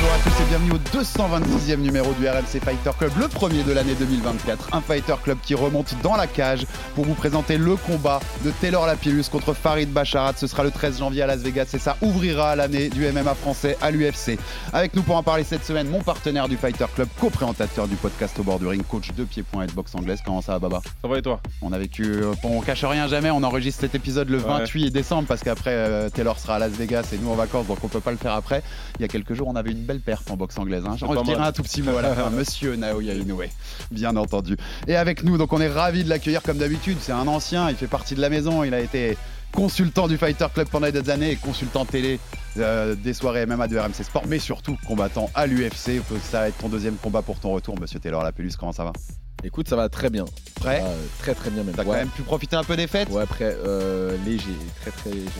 Bonjour à tous et bienvenue au 226e numéro du RMC Fighter Club, le premier de l'année 2024. Un Fighter Club qui remonte dans la cage pour vous présenter le combat de Taylor Lapillus contre Farid Bacharat. Ce sera le 13 janvier à Las Vegas et ça ouvrira l'année du MMA français à l'UFC. Avec nous pour en parler cette semaine, mon partenaire du Fighter Club, co-présentateur du podcast au bord du ring, coach de pied-point et de boxe anglaise. Comment ça va, Baba? Ça va et toi? On a vécu, euh, on cache rien jamais, on enregistre cet épisode le 28 décembre parce qu'après euh, Taylor sera à Las Vegas et nous en vacances donc on peut pas le faire après. Il y a quelques jours, on avait une belle perf en boxe anglaise. Hein. J'en un tout petit mot à la fin, monsieur Naoya Inoue, bien entendu. Et avec nous, donc on est ravis de l'accueillir comme d'habitude. C'est un ancien, il fait partie de la maison, il a été consultant du Fighter Club pendant des années et consultant télé euh, des soirées MMA de RMC Sport, mais surtout combattant à l'UFC. Ça va être ton deuxième combat pour ton retour, monsieur Taylor Lapellus. Comment ça va? Écoute, ça va très bien. Prêt euh, Très très bien même. T'as ouais. quand même pu profiter un peu des fêtes Ouais, après, euh, léger, très très léger,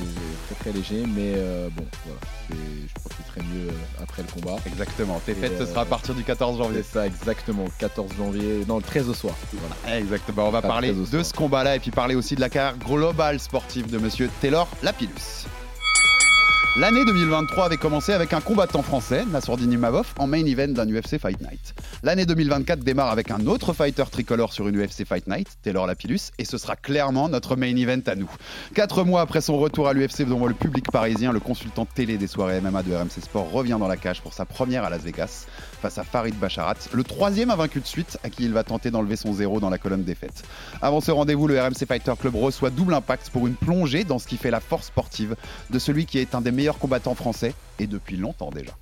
très très léger, mais euh, bon, voilà, je profiterai mieux après le combat. Exactement. Tes Et, fêtes, ce sera à partir du 14 janvier. C'est ça, exactement, 14 janvier, non, le 13 au soir. Voilà. Exactement. On va Pas parler de ce combat-là et puis parler aussi de la carrière globale sportive de monsieur Taylor Lapillus. L'année 2023 avait commencé avec un combattant français, Nassourdine Imavov, en main event d'un UFC Fight Night. L'année 2024 démarre avec un autre fighter tricolore sur une UFC Fight Night, Taylor Lapillus, et ce sera clairement notre main event à nous. Quatre mois après son retour à l'UFC devant le public parisien, le consultant télé des soirées MMA de RMC Sport revient dans la cage pour sa première à Las Vegas face à Farid Bacharat, le troisième invaincu de suite à qui il va tenter d'enlever son zéro dans la colonne des fêtes. Avant ce rendez-vous, le RMC Fighter Club reçoit double impact pour une plongée dans ce qui fait la force sportive de celui qui est un des meilleurs combattants français et depuis longtemps déjà.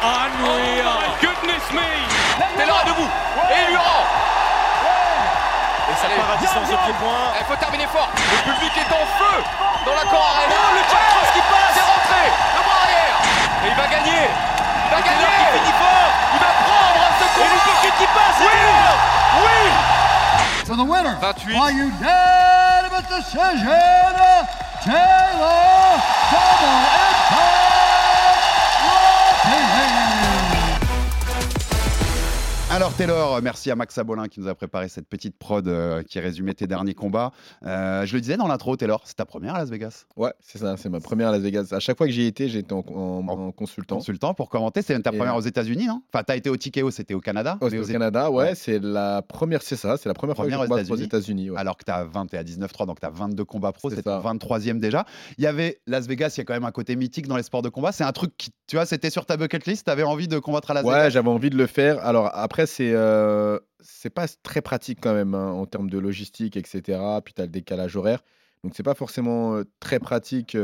Unreal. Oh my goodness me. Taylor est debout et il lui rend. Et ça part à distance de pied-point. Il faut terminer fort. Le public est en feu dans la Cor Arena. Oh, le Jack qui passe. C'est rentré. Le bras arrière. Et il va gagner. Il va Taylor qui gagner. finit fort. Il va prendre ce Et combat. Luke Kid qui passe. Oui. Oui. For the winner 28. by unanimous decision, Taylor Double Alors Taylor, merci à Max Abolin qui nous a préparé cette petite prod euh, qui résumait tes derniers combats. Euh, je le disais dans l'intro, Taylor, c'est ta première à Las Vegas. Ouais, c'est ça, c'est ma première à Las Vegas. À chaque fois que j'y étais, j'étais en, en- en consultant. Consultant pour commenter, c'est ta première euh, aux États-Unis, non? Enfin, t'as été au TKO, c'était au Canada. Oh, c'était au Canada, ouais, ouais. c'est la première, c'est ça, c'est la première, Première fois que je aux États-Unis. Ouais. alors que tu as 20 et à 19-3, donc tu as 22 combats pro, C'est ça. 23e déjà. Il y avait Las Vegas, il y a quand même un côté mythique dans les sports de combat. C'est un truc qui, tu vois, c'était sur ta bucket list, tu avais envie de combattre à Las Ouais, Vegas? j'avais envie de le faire. Alors après, c'est pas très pratique quand même hein, en termes de logistique, etc. Puis tu as le décalage horaire. Donc c'est pas forcément très pratique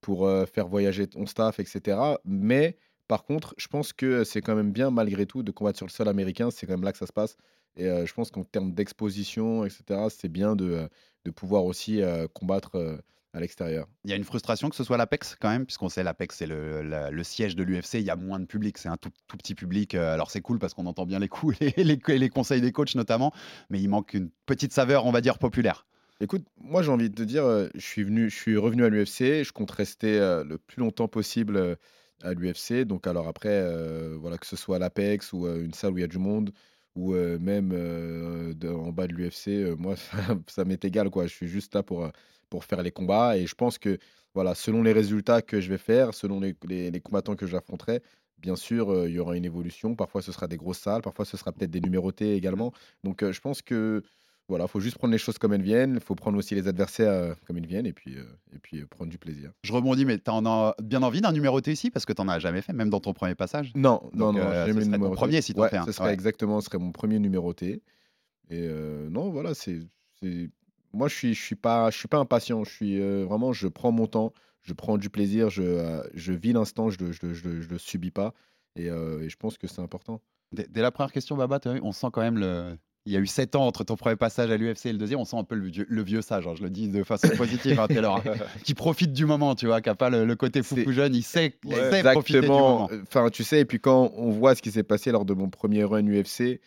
pour faire voyager ton staff, etc. Mais par contre, je pense que c'est quand même bien malgré tout de combattre sur le sol américain. C'est quand même là que ça se passe. Et je pense qu'en termes d'exposition, etc., c'est bien de, de pouvoir aussi combattre à l'extérieur. Il y a une frustration que ce soit l'Apex quand même, puisqu'on sait l'Apex c'est le, siège de l'UFC, il y a moins de public, c'est un tout, tout petit public. euh, Alors c'est cool parce qu'on entend bien les coups et les, les- les conseils des coachs notamment, mais il manque une petite saveur, on va dire, populaire. Écoute, moi j'ai envie de te dire, euh, je suis venu, je suis revenu à l'UFC, je compte rester euh, le plus longtemps possible à l'UFC. Donc alors après, euh, voilà, que ce soit à l'Apex ou une salle où il y a du monde, ou même en bas de l'UFC, moi ça, m'est égal quoi. Je suis juste là pour, pour faire les combats et je pense que voilà, selon les résultats que je vais faire, selon les, les- les combattants que j'affronterai, bien sûr il y aura une évolution. Parfois ce sera des grosses salles, parfois ce sera peut-être des numérotés également. Donc je pense que voilà, faut juste prendre les choses comme elles viennent. Il faut prendre aussi les adversaires euh, comme ils viennent et puis, euh, et puis euh, prendre du plaisir. Je rebondis, mais tu en as bien envie d'un numéroté ici? Parce que tu n'en as jamais fait, même dans ton premier passage. Non, non, Donc, non, euh, jamais numéroté. premier si t'en Ouais, fais un. Ce serait Ouais. exactement, ce serait mon premier numéroté. Et euh, non, voilà, c'est, moi, je suis, je suis pas, je suis pas impatient. Je suis euh, vraiment, je prends mon temps, je prends du plaisir, je, euh, je vis l'instant, je le, je, le- je je le subis pas. Et, euh, et je pense que c'est important. Dès, dès la première question, Baba, on sent quand même le. Il y a eu 7 ans entre ton premier passage à l'UFC et le deuxième. On sent un peu le vieux, le vieux sage. hein, je le dis de façon positive, hein, Taylor, hein, qui profite du moment, tu vois, qui n'a pas le, le côté C'est- foufou jeune. Il sait, il sait profiter du moment. Enfin, tu sais, et puis quand on voit ce qui s'est passé lors de mon premier run UFC,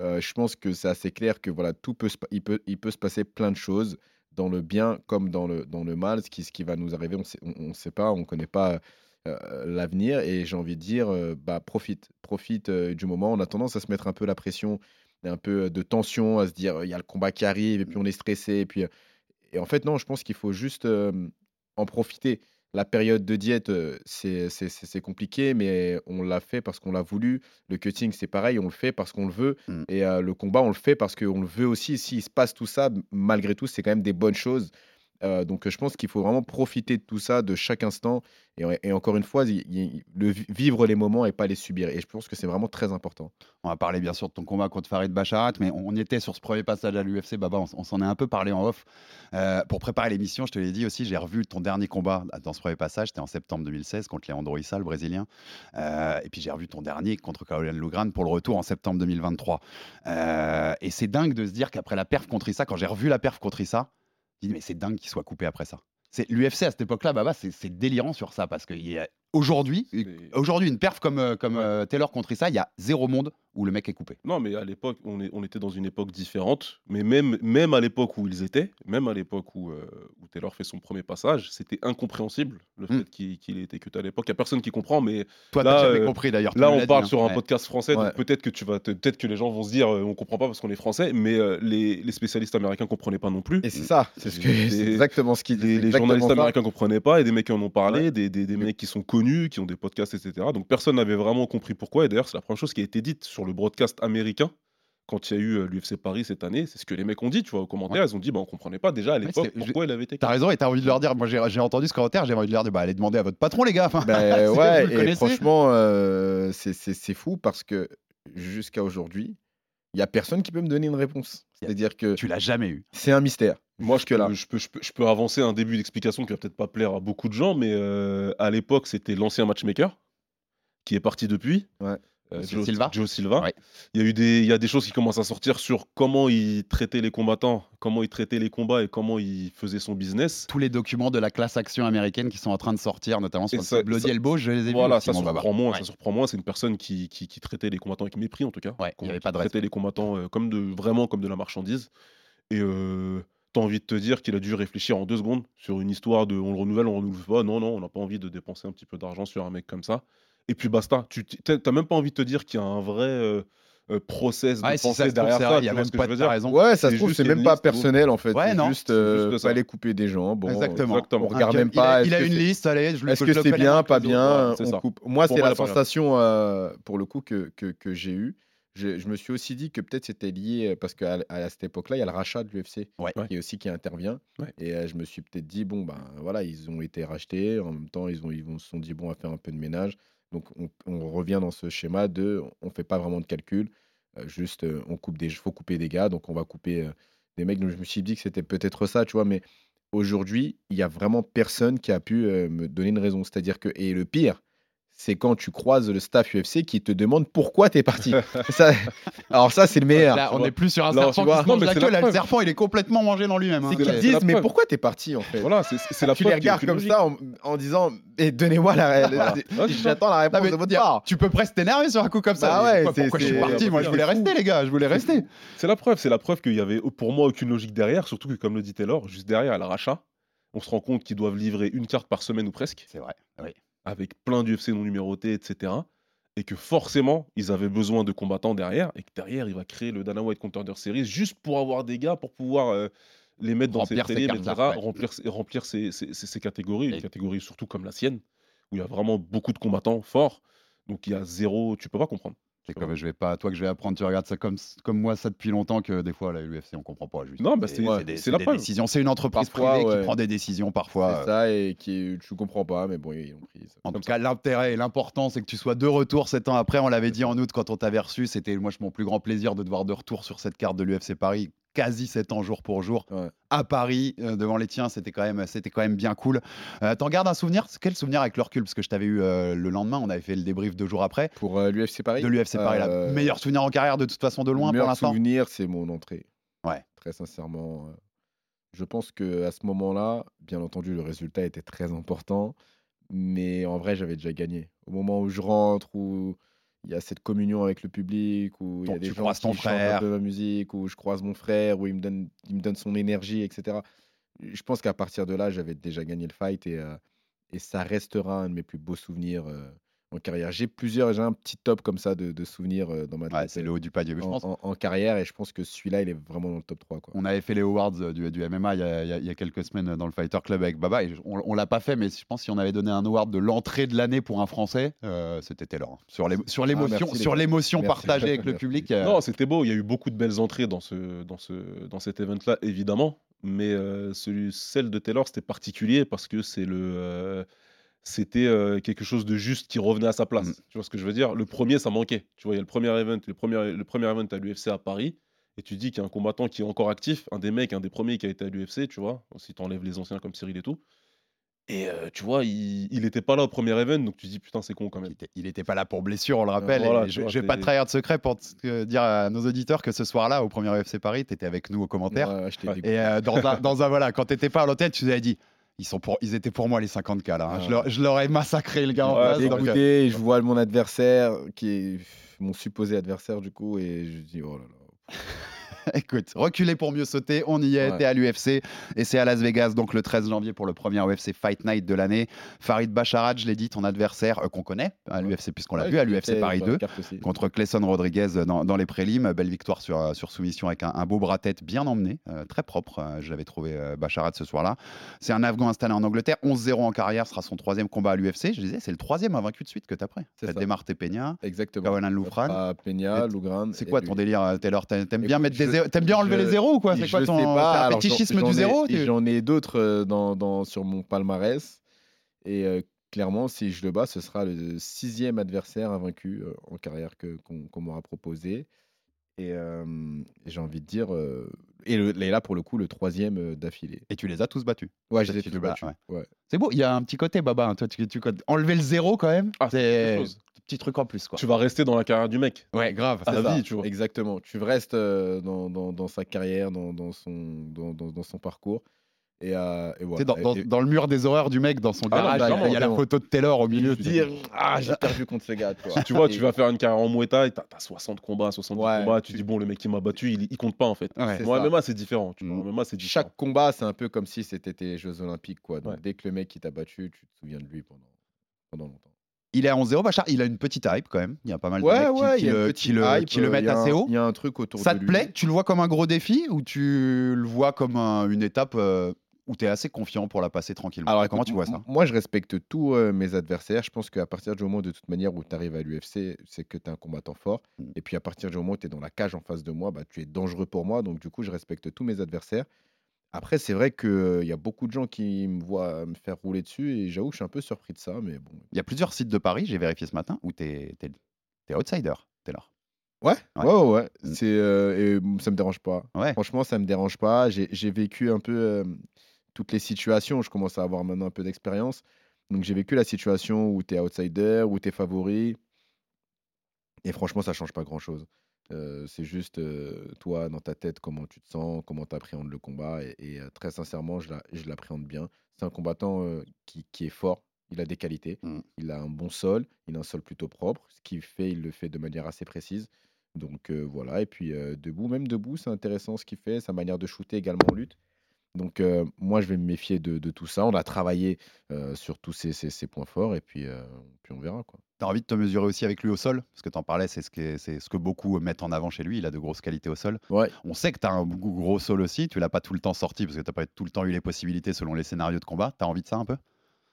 euh, je pense que c'est assez clair que voilà, tout peut, se il peut, il peut se passer plein de choses dans le bien comme dans le, dans le mal. Ce qui, ce qui va nous arriver, on sait, on, on sait pas, on connaît pas euh, l'avenir. Et j'ai envie de dire, euh, bah profite, profite euh, du moment. On a tendance à se mettre un peu la pression, un peu de tension, à se dire il y a le combat qui arrive et puis on est stressé. Et puis et en fait non, je pense qu'il faut juste euh, en profiter. La période de diète, c'est compliqué, mais on l'a fait parce qu'on l'a voulu. Le cutting, c'est pareil, on le fait parce qu'on le veut. Mm. Et euh, le combat, on le fait parce qu'on le veut aussi. S'il se passe tout ça, malgré tout, c'est quand même des bonnes choses. Euh, donc je pense qu'il faut vraiment profiter de tout ça, de chaque instant. Et, encore une fois, vivre les moments et pas les subir. Et je pense que c'est vraiment très important. On va parler bien sûr de ton combat contre Farid Bacharat, mais on, était sur ce premier passage à l'UFC. Baba, on, on s'en est un peu parlé en off. Euh, pour préparer l'émission, je te l'ai dit aussi, j'ai revu ton dernier combat dans ce premier passage. C'était en septembre 2016 contre Leandro Issa, le Brésilien. Euh, et puis j'ai revu ton dernier contre Caroline Lugran pour le retour en septembre 2023. Euh, et c'est dingue de se dire qu'après la perf contre Issa, quand j'ai revu la perf contre Issa, je dis mais c'est dingue qu'il soit coupé après ça. L'UFC à cette époque-là, Baba, c'est délirant sur ça parce qu'aujourd'hui, aujourd'hui, une perf comme, euh, comme Ouais. euh, Taylor contre Issa, il y a zéro monde où le mec est coupé. Non, mais à l'époque, on, est- on était dans une époque différente. Mais même, même à l'époque où ils étaient, même à l'époque où, euh, où Taylor fait son premier passage, c'était incompréhensible le Mm. fait qu'il ait été cuté à l'époque. Il n'y a personne qui comprend, mais Toi, Là, jamais euh, compris d'ailleurs. là, on parle dit, sur hein. un Ouais. podcast français, Ouais. donc peut-être que, tu vas te- peut-être que les gens vont se dire euh, on comprend pas parce qu'on est français, mais les, les spécialistes américains comprenaient pas non plus. Et c'est ça, c'est ce que- exactement ce qu'il Les, les journalistes ça. américains comprenaient pas et des mecs qui en ont parlé, des, des, des mecs qui sont connus, qui ont des podcasts, etc. Donc personne n'avait vraiment compris pourquoi. Et d'ailleurs, c'est la première chose qui a été dite sur le broadcast américain quand il y a eu l'UFC Paris cette année. C'est ce que les mecs ont dit, tu vois, aux commentaires. Ils ont dit, bah, on comprenait pas déjà à l'époque c'est- pourquoi il avait été. T'as raison et t'as envie de leur dire. Moi, j'ai j'ai entendu ce commentaire, j'ai envie de leur dire bah, allez demander à votre patron, les gars. Enfin, Ben, c'est- ouais, et franchement, euh, c'est- c'est c'est fou parce que jusqu'à aujourd'hui, il y a personne qui peut me donner une réponse. C'est-à-dire que tu l'as jamais eu. c'est un mystère. Moi, je peux, Jusque-là. je, peux, je, peux, je peux avancer un début d'explication qui va peut-être pas plaire à beaucoup de gens, mais euh, à l'époque, c'était l'ancien matchmaker qui est parti depuis. Ouais. Euh, Joe Silva. Joe Silva. Ouais. Il y a eu des, il y a des choses qui commencent à sortir sur comment il traitait les combattants, comment il traitait les combats et comment il faisait son business. Tous les documents de la classe action américaine qui sont en train de sortir, notamment sur ça- Bloody ça- Elbow, je les ai Voilà, vus. ça aussi, surprend moins. Ouais. Ça surprend moins. C'est une personne qui, qui, qui traitait les combattants avec mépris, en tout cas. Ouais, il y Qui- avait pas de traitait les combattants euh, comme de, vraiment comme de la marchandise. Et euh, t'as envie de te dire qu'il a dû réfléchir en deux secondes sur une histoire de on le renouvelle, on le renouvelle pas. Non, non, on n'a pas envie de dépenser un petit peu d'argent sur un mec comme ça. Et puis basta. Tu t'as t'as même pas envie de te dire qu'il y a un vrai euh, euh, process de Ouais, pensée derrière ça. il y a même ce que pas je de veux dire? raison. Ouais, ça se trouve, c'est même pas liste, personnel en fait. Ouais, non, juste, c'est euh, juste fallait couper des gens. Bon, Exactement. exactement. On regarde même il a- pas. Il a une liste, allez, je le Est-ce que c'est bien, pas bien? on coupe. Moi, c'est la pas sensation, euh, pour le coup, que, j'ai eue. Je, je me suis aussi dit que peut-être c'était lié, parce qu'à à cette époque-là, il y a le rachat de l'UFC Ouais. qui est aussi qui intervient. Ouais. Et euh, je me suis peut-être dit, bon, ben voilà, ils ont été rachetés. En même temps, ils, ont, ils vont- se sont dit, bon, on va faire un peu de ménage. Donc, on, revient dans ce schéma de, on ne fait pas vraiment de calcul. euh, juste, euh, on coupe des, faut couper des gars, donc on va couper euh, des mecs. Donc, je me suis dit que c'était peut-être ça, tu vois, mais aujourd'hui, il y a vraiment personne qui a pu me donner une raison. C'est-à-dire que, et le pire, c'est quand tu croises le staff UFC qui te demande pourquoi t'es parti. Ça- alors ça, c'est le meilleur. Là, on n'est plus sur un tu serpent qui se Non, mange mais la queue. la Là, le serpent, il est complètement mangé dans lui-même. hein. C'est qu'ils disent, mais preuve. pourquoi t'es parti en fait? Voilà, c'est la Tu preuve les regardes comme logique. ça en, en disant, et donnez-moi la, la-. J'attends la Non, réponse mais de votre dire, part. tu peux presque t'énerver sur un coup comme ça. Mais ouais, pourquoi, c'est- pourquoi je suis parti Moi, je voulais rester, les gars. Je voulais rester. C'est la preuve, c'est la preuve qu'il y avait pour moi aucune logique derrière, surtout que comme le dit Taylor, juste derrière à la rachat, on se rend compte qu'ils doivent livrer une carte par semaine ou presque, C'est vrai. Oui. Avec plein d'UFC non numérotés, etc. Et que forcément, ils avaient besoin de combattants derrière, et que derrière, il va créer le Dana White Contender Series juste pour avoir des gars, pour pouvoir euh, les mettre dans Remplir ses ces prélims, etc., ouais. remplir, remplir ces, ces- ces- ces catégories, Et- une catégorie surtout comme la sienne, où il y a vraiment beaucoup de combattants forts, donc il y a zéro, tu peux pas comprendre. C'est comme je vais pas, toi que je vais apprendre, tu regardes ça comme, comme moi ça depuis longtemps que des fois la UFC on comprend pas juste. Non, bah, C'est- la preuve. C'est une entreprise Parfois, privée ouais. qui prend des décisions parfois. C'est ça, et qui, tu comprends pas, mais bon, ils ont pris ça. En tout cas, l'intérêt et l'important, c'est que tu sois de retour sept ans après. On l'avait dit en août quand on t'avait reçu. C'était moi mon plus grand plaisir de te voir de retour sur cette carte de l'UFC Paris. Quasi 7 ans jour pour jour Ouais. à Paris euh, devant les tiens. C'était quand même, c'était quand même bien cool. Euh, T'en gardes un souvenir? Quel souvenir avec le recul? Parce que je t'avais eu euh, le lendemain, on avait fait le débrief deux jours après Pour l'UFC Paris? De l'UFC Paris. là. Euh, Meilleur souvenir en carrière de toute façon de loin Le pour meilleur l'instant. souvenir, c'est mon entrée. Ouais. Très sincèrement. Je pense que à ce moment-là, bien entendu, le résultat était très important, mais en vrai, j'avais déjà gagné. Au moment où je rentre, où il y a cette communion avec le public, où il y a des gens qui chantent peu ma musique, où je croise mon frère, où il me donne, il me donne son énergie, etc. Je pense qu'à partir de là, j'avais déjà gagné le fight et, euh, et ça restera un de mes plus beaux souvenirs euh, en carrière. J'ai plusieurs, j'ai un petit top comme ça de, de souvenirs euh, dans ma Ouais, tête. c'est le haut du panier. Je en, pense en- en carrière et je pense que celui-là il est vraiment dans le top 3 quoi. On avait fait les awards euh, du, du MMA il y, a, il y a- quelques semaines dans le Fighter Club avec Baba. Et je- on, on l'a pas fait, mais je pense que si on avait donné un award de l'entrée de l'année pour un Français, euh, c'était Taylor. hein. Sur sur l'émotion, Ah, sur l'émotion Merci. partagée avec le public. euh, Non, c'était beau. Il y a eu beaucoup de belles entrées dans, ce, dans, ce, dans cet event-là, évidemment. Mais euh, celui, celle de Taylor, c'était particulier parce que c'est le, euh, c'était euh, quelque chose de juste qui revenait à sa place. Mm. Tu vois ce que je veux dire? Le premier, ça manquait. Tu vois, il y a le premier event, le premier, le premier event à l'UFC à Paris. Et tu dis qu'il y a un combattant qui est encore actif, un des mecs, un des premiers qui a été à l'UFC, tu vois, si tu enlèves les anciens comme Cyril et tout. Et euh, tu vois, il n'était pas là au premier event, donc tu dis putain, c'est con quand même. il était pas là pour blessure, on le rappelle. voilà, et tu je, je vais pas te trahir de secret pour te- dire à nos auditeurs que ce soir-là, au premier UFC Paris, tu étais avec nous aux commentaires. Ouais. Et euh, dans, un, dans un- voilà, quand t'étais pas à l'hôtel, tu nous avais dit. Ils, sont pour, ils étaient pour moi les 50K là. hein. Je, leur, je leur ai massacré le gars en face. donc, euh, je vois mon adversaire qui est mon supposé adversaire du coup et je dis oh là là. Écoute, reculer pour mieux sauter, on y est, Ouais. t'es à l'UFC et c'est à Las Vegas donc le 13 janvier pour le premier UFC Fight Night de l'année. Farid Bacharat, je l'ai dit, ton adversaire euh, qu'on connaît à l'UFC puisqu'on l'a Ouais, vu à l'UFC Paris sur la 2 carte aussi. contre Clayson Rodriguez dans, dans les prélims. Belle victoire sur, euh, sur soumission avec un, un beau bras tête bien emmené, euh, très propre. euh, je l'avais trouvé Bacharat ce soir-là. C'est un Afghan installé en Angleterre, 11-0 en carrière, ce sera son troisième combat à l'UFC. Je disais, c'est le troisième invaincu de suite que t'as pris. Ça. démarré Peña, Exactement. Kawanan Loufran. Peña, Lougran. C'est quoi ton délire, Taylor? T'a- T'aimes bien, mettre des t'aimes bien enlever je- les zéros ou quoi? C'est quoi ton fétichisme du zéro? J'en ai d'autres euh, dans, dans- sur mon palmarès. Et euh, clairement, si je le bats, ce sera le sixième adversaire invaincu euh, en carrière que- qu'on m'aura proposé. Et euh, j'ai envie de dire. euh, et, le- et là, pour le coup, le troisième d'affilée. Et tu les as tous battus. Ouais, je les ai tous battus. ouais. Ouais. C'est beau, il y a un petit côté, Baba. hein, Toi, tu, tu- enlever le zéro quand même, Ah, c'est. Petit truc en plus. Quoi. Tu vas rester dans la carrière du mec. Ouais, grave. À la ça, vie, tu vois. Exactement. Tu restes euh, dans, dans- dans sa carrière, dans, dans son, dans, dans- dans son parcours. Et, euh, et voilà. dans, dans- Et- dans le mur des horreurs du mec, dans son Ah, garage, il y a la photo de Taylor au milieu. dire dis, ah j'ai perdu contre ce gars tu vois, Tu vois, Et- tu vas faire une carrière en Muay Thai, t'as as 60 combats, 70 Ouais, combats, tu tu- dis bon, le mec qui m'a battu, il, il compte pas en fait. Ouais. Moi. MMA, c'est différent. Tu vois, Mm. MMA, c'est différent. chaque combat c'est un peu comme si c'était tes Jeux Olympiques quoi donc Ouais. dès que le mec qui t'a battu tu te souviens de lui pendant pendant longtemps Il est à 11-0, Bachar. Il a une petite hype quand même. Il y a pas mal de mecs qui- ouais le, petite qui le- hype, qui le euh, mettent un- assez haut. il y a un truc autour Ça de te lui plaît Tu le vois comme un gros défi ou tu le vois comme un- une étape euh, où tu es assez confiant pour la passer tranquillement? Alors Comment tu vois ça? moi je respecte tous euh, mes adversaires je pense qu'à partir du moment de toute manière où tu arrives à l'UFC c'est que tu es un combattant fort Mm. et puis à partir du moment où tu es dans la cage en face de moi bah, tu es dangereux pour moi donc du coup je respecte tous mes adversaires après c'est vrai qu'il y a beaucoup de gens qui me voient me faire rouler dessus et j'avoue que je suis un peu surpris de ça mais bon Il y a plusieurs sites de Paris, j'ai vérifié ce matin, où tu es, outsider, Taylor. Ouais, Ouais. ouais, ouais. ouais. C'est, euh, et ça me dérange pas. Ouais. Franchement, ça me dérange pas. J'ai vécu un peu euh, toutes les situations. Je commence à avoir maintenant un peu d'expérience. Donc, j'ai vécu la situation où tu es outsider, où tu es favori. Et franchement, ça change pas grand-chose. Euh, c'est juste euh, toi, dans ta tête, comment tu te sens, comment tu appréhendes le combat. Et, et, euh, très sincèrement, je la- je l'appréhende bien. C'est un combattant qui, qui est fort. Il a des qualités. Mm. Il a un bon sol. Il a un sol plutôt propre. Ce qu'il fait, il le fait de manière assez précise. Donc voilà, et puis debout, même debout, c'est intéressant ce qu'il fait, sa manière de shooter également en lutte. Donc moi, je vais me méfier de, de tout ça. On a travaillé sur tous ces, ces- ces points forts, et puis, puis on verra. Quoi. Tu as envie de te mesurer aussi avec lui au sol? Parce que tu en parlais, c'est ce, que- c'est ce que beaucoup mettent en avant chez lui. Il a de grosses qualités au sol. Ouais. On sait que tu as un gros gros sol aussi. Tu l'as pas tout le temps sorti parce que tu pas tout le temps eu les possibilités selon les scénarios de combat. Tu as envie de ça un peu?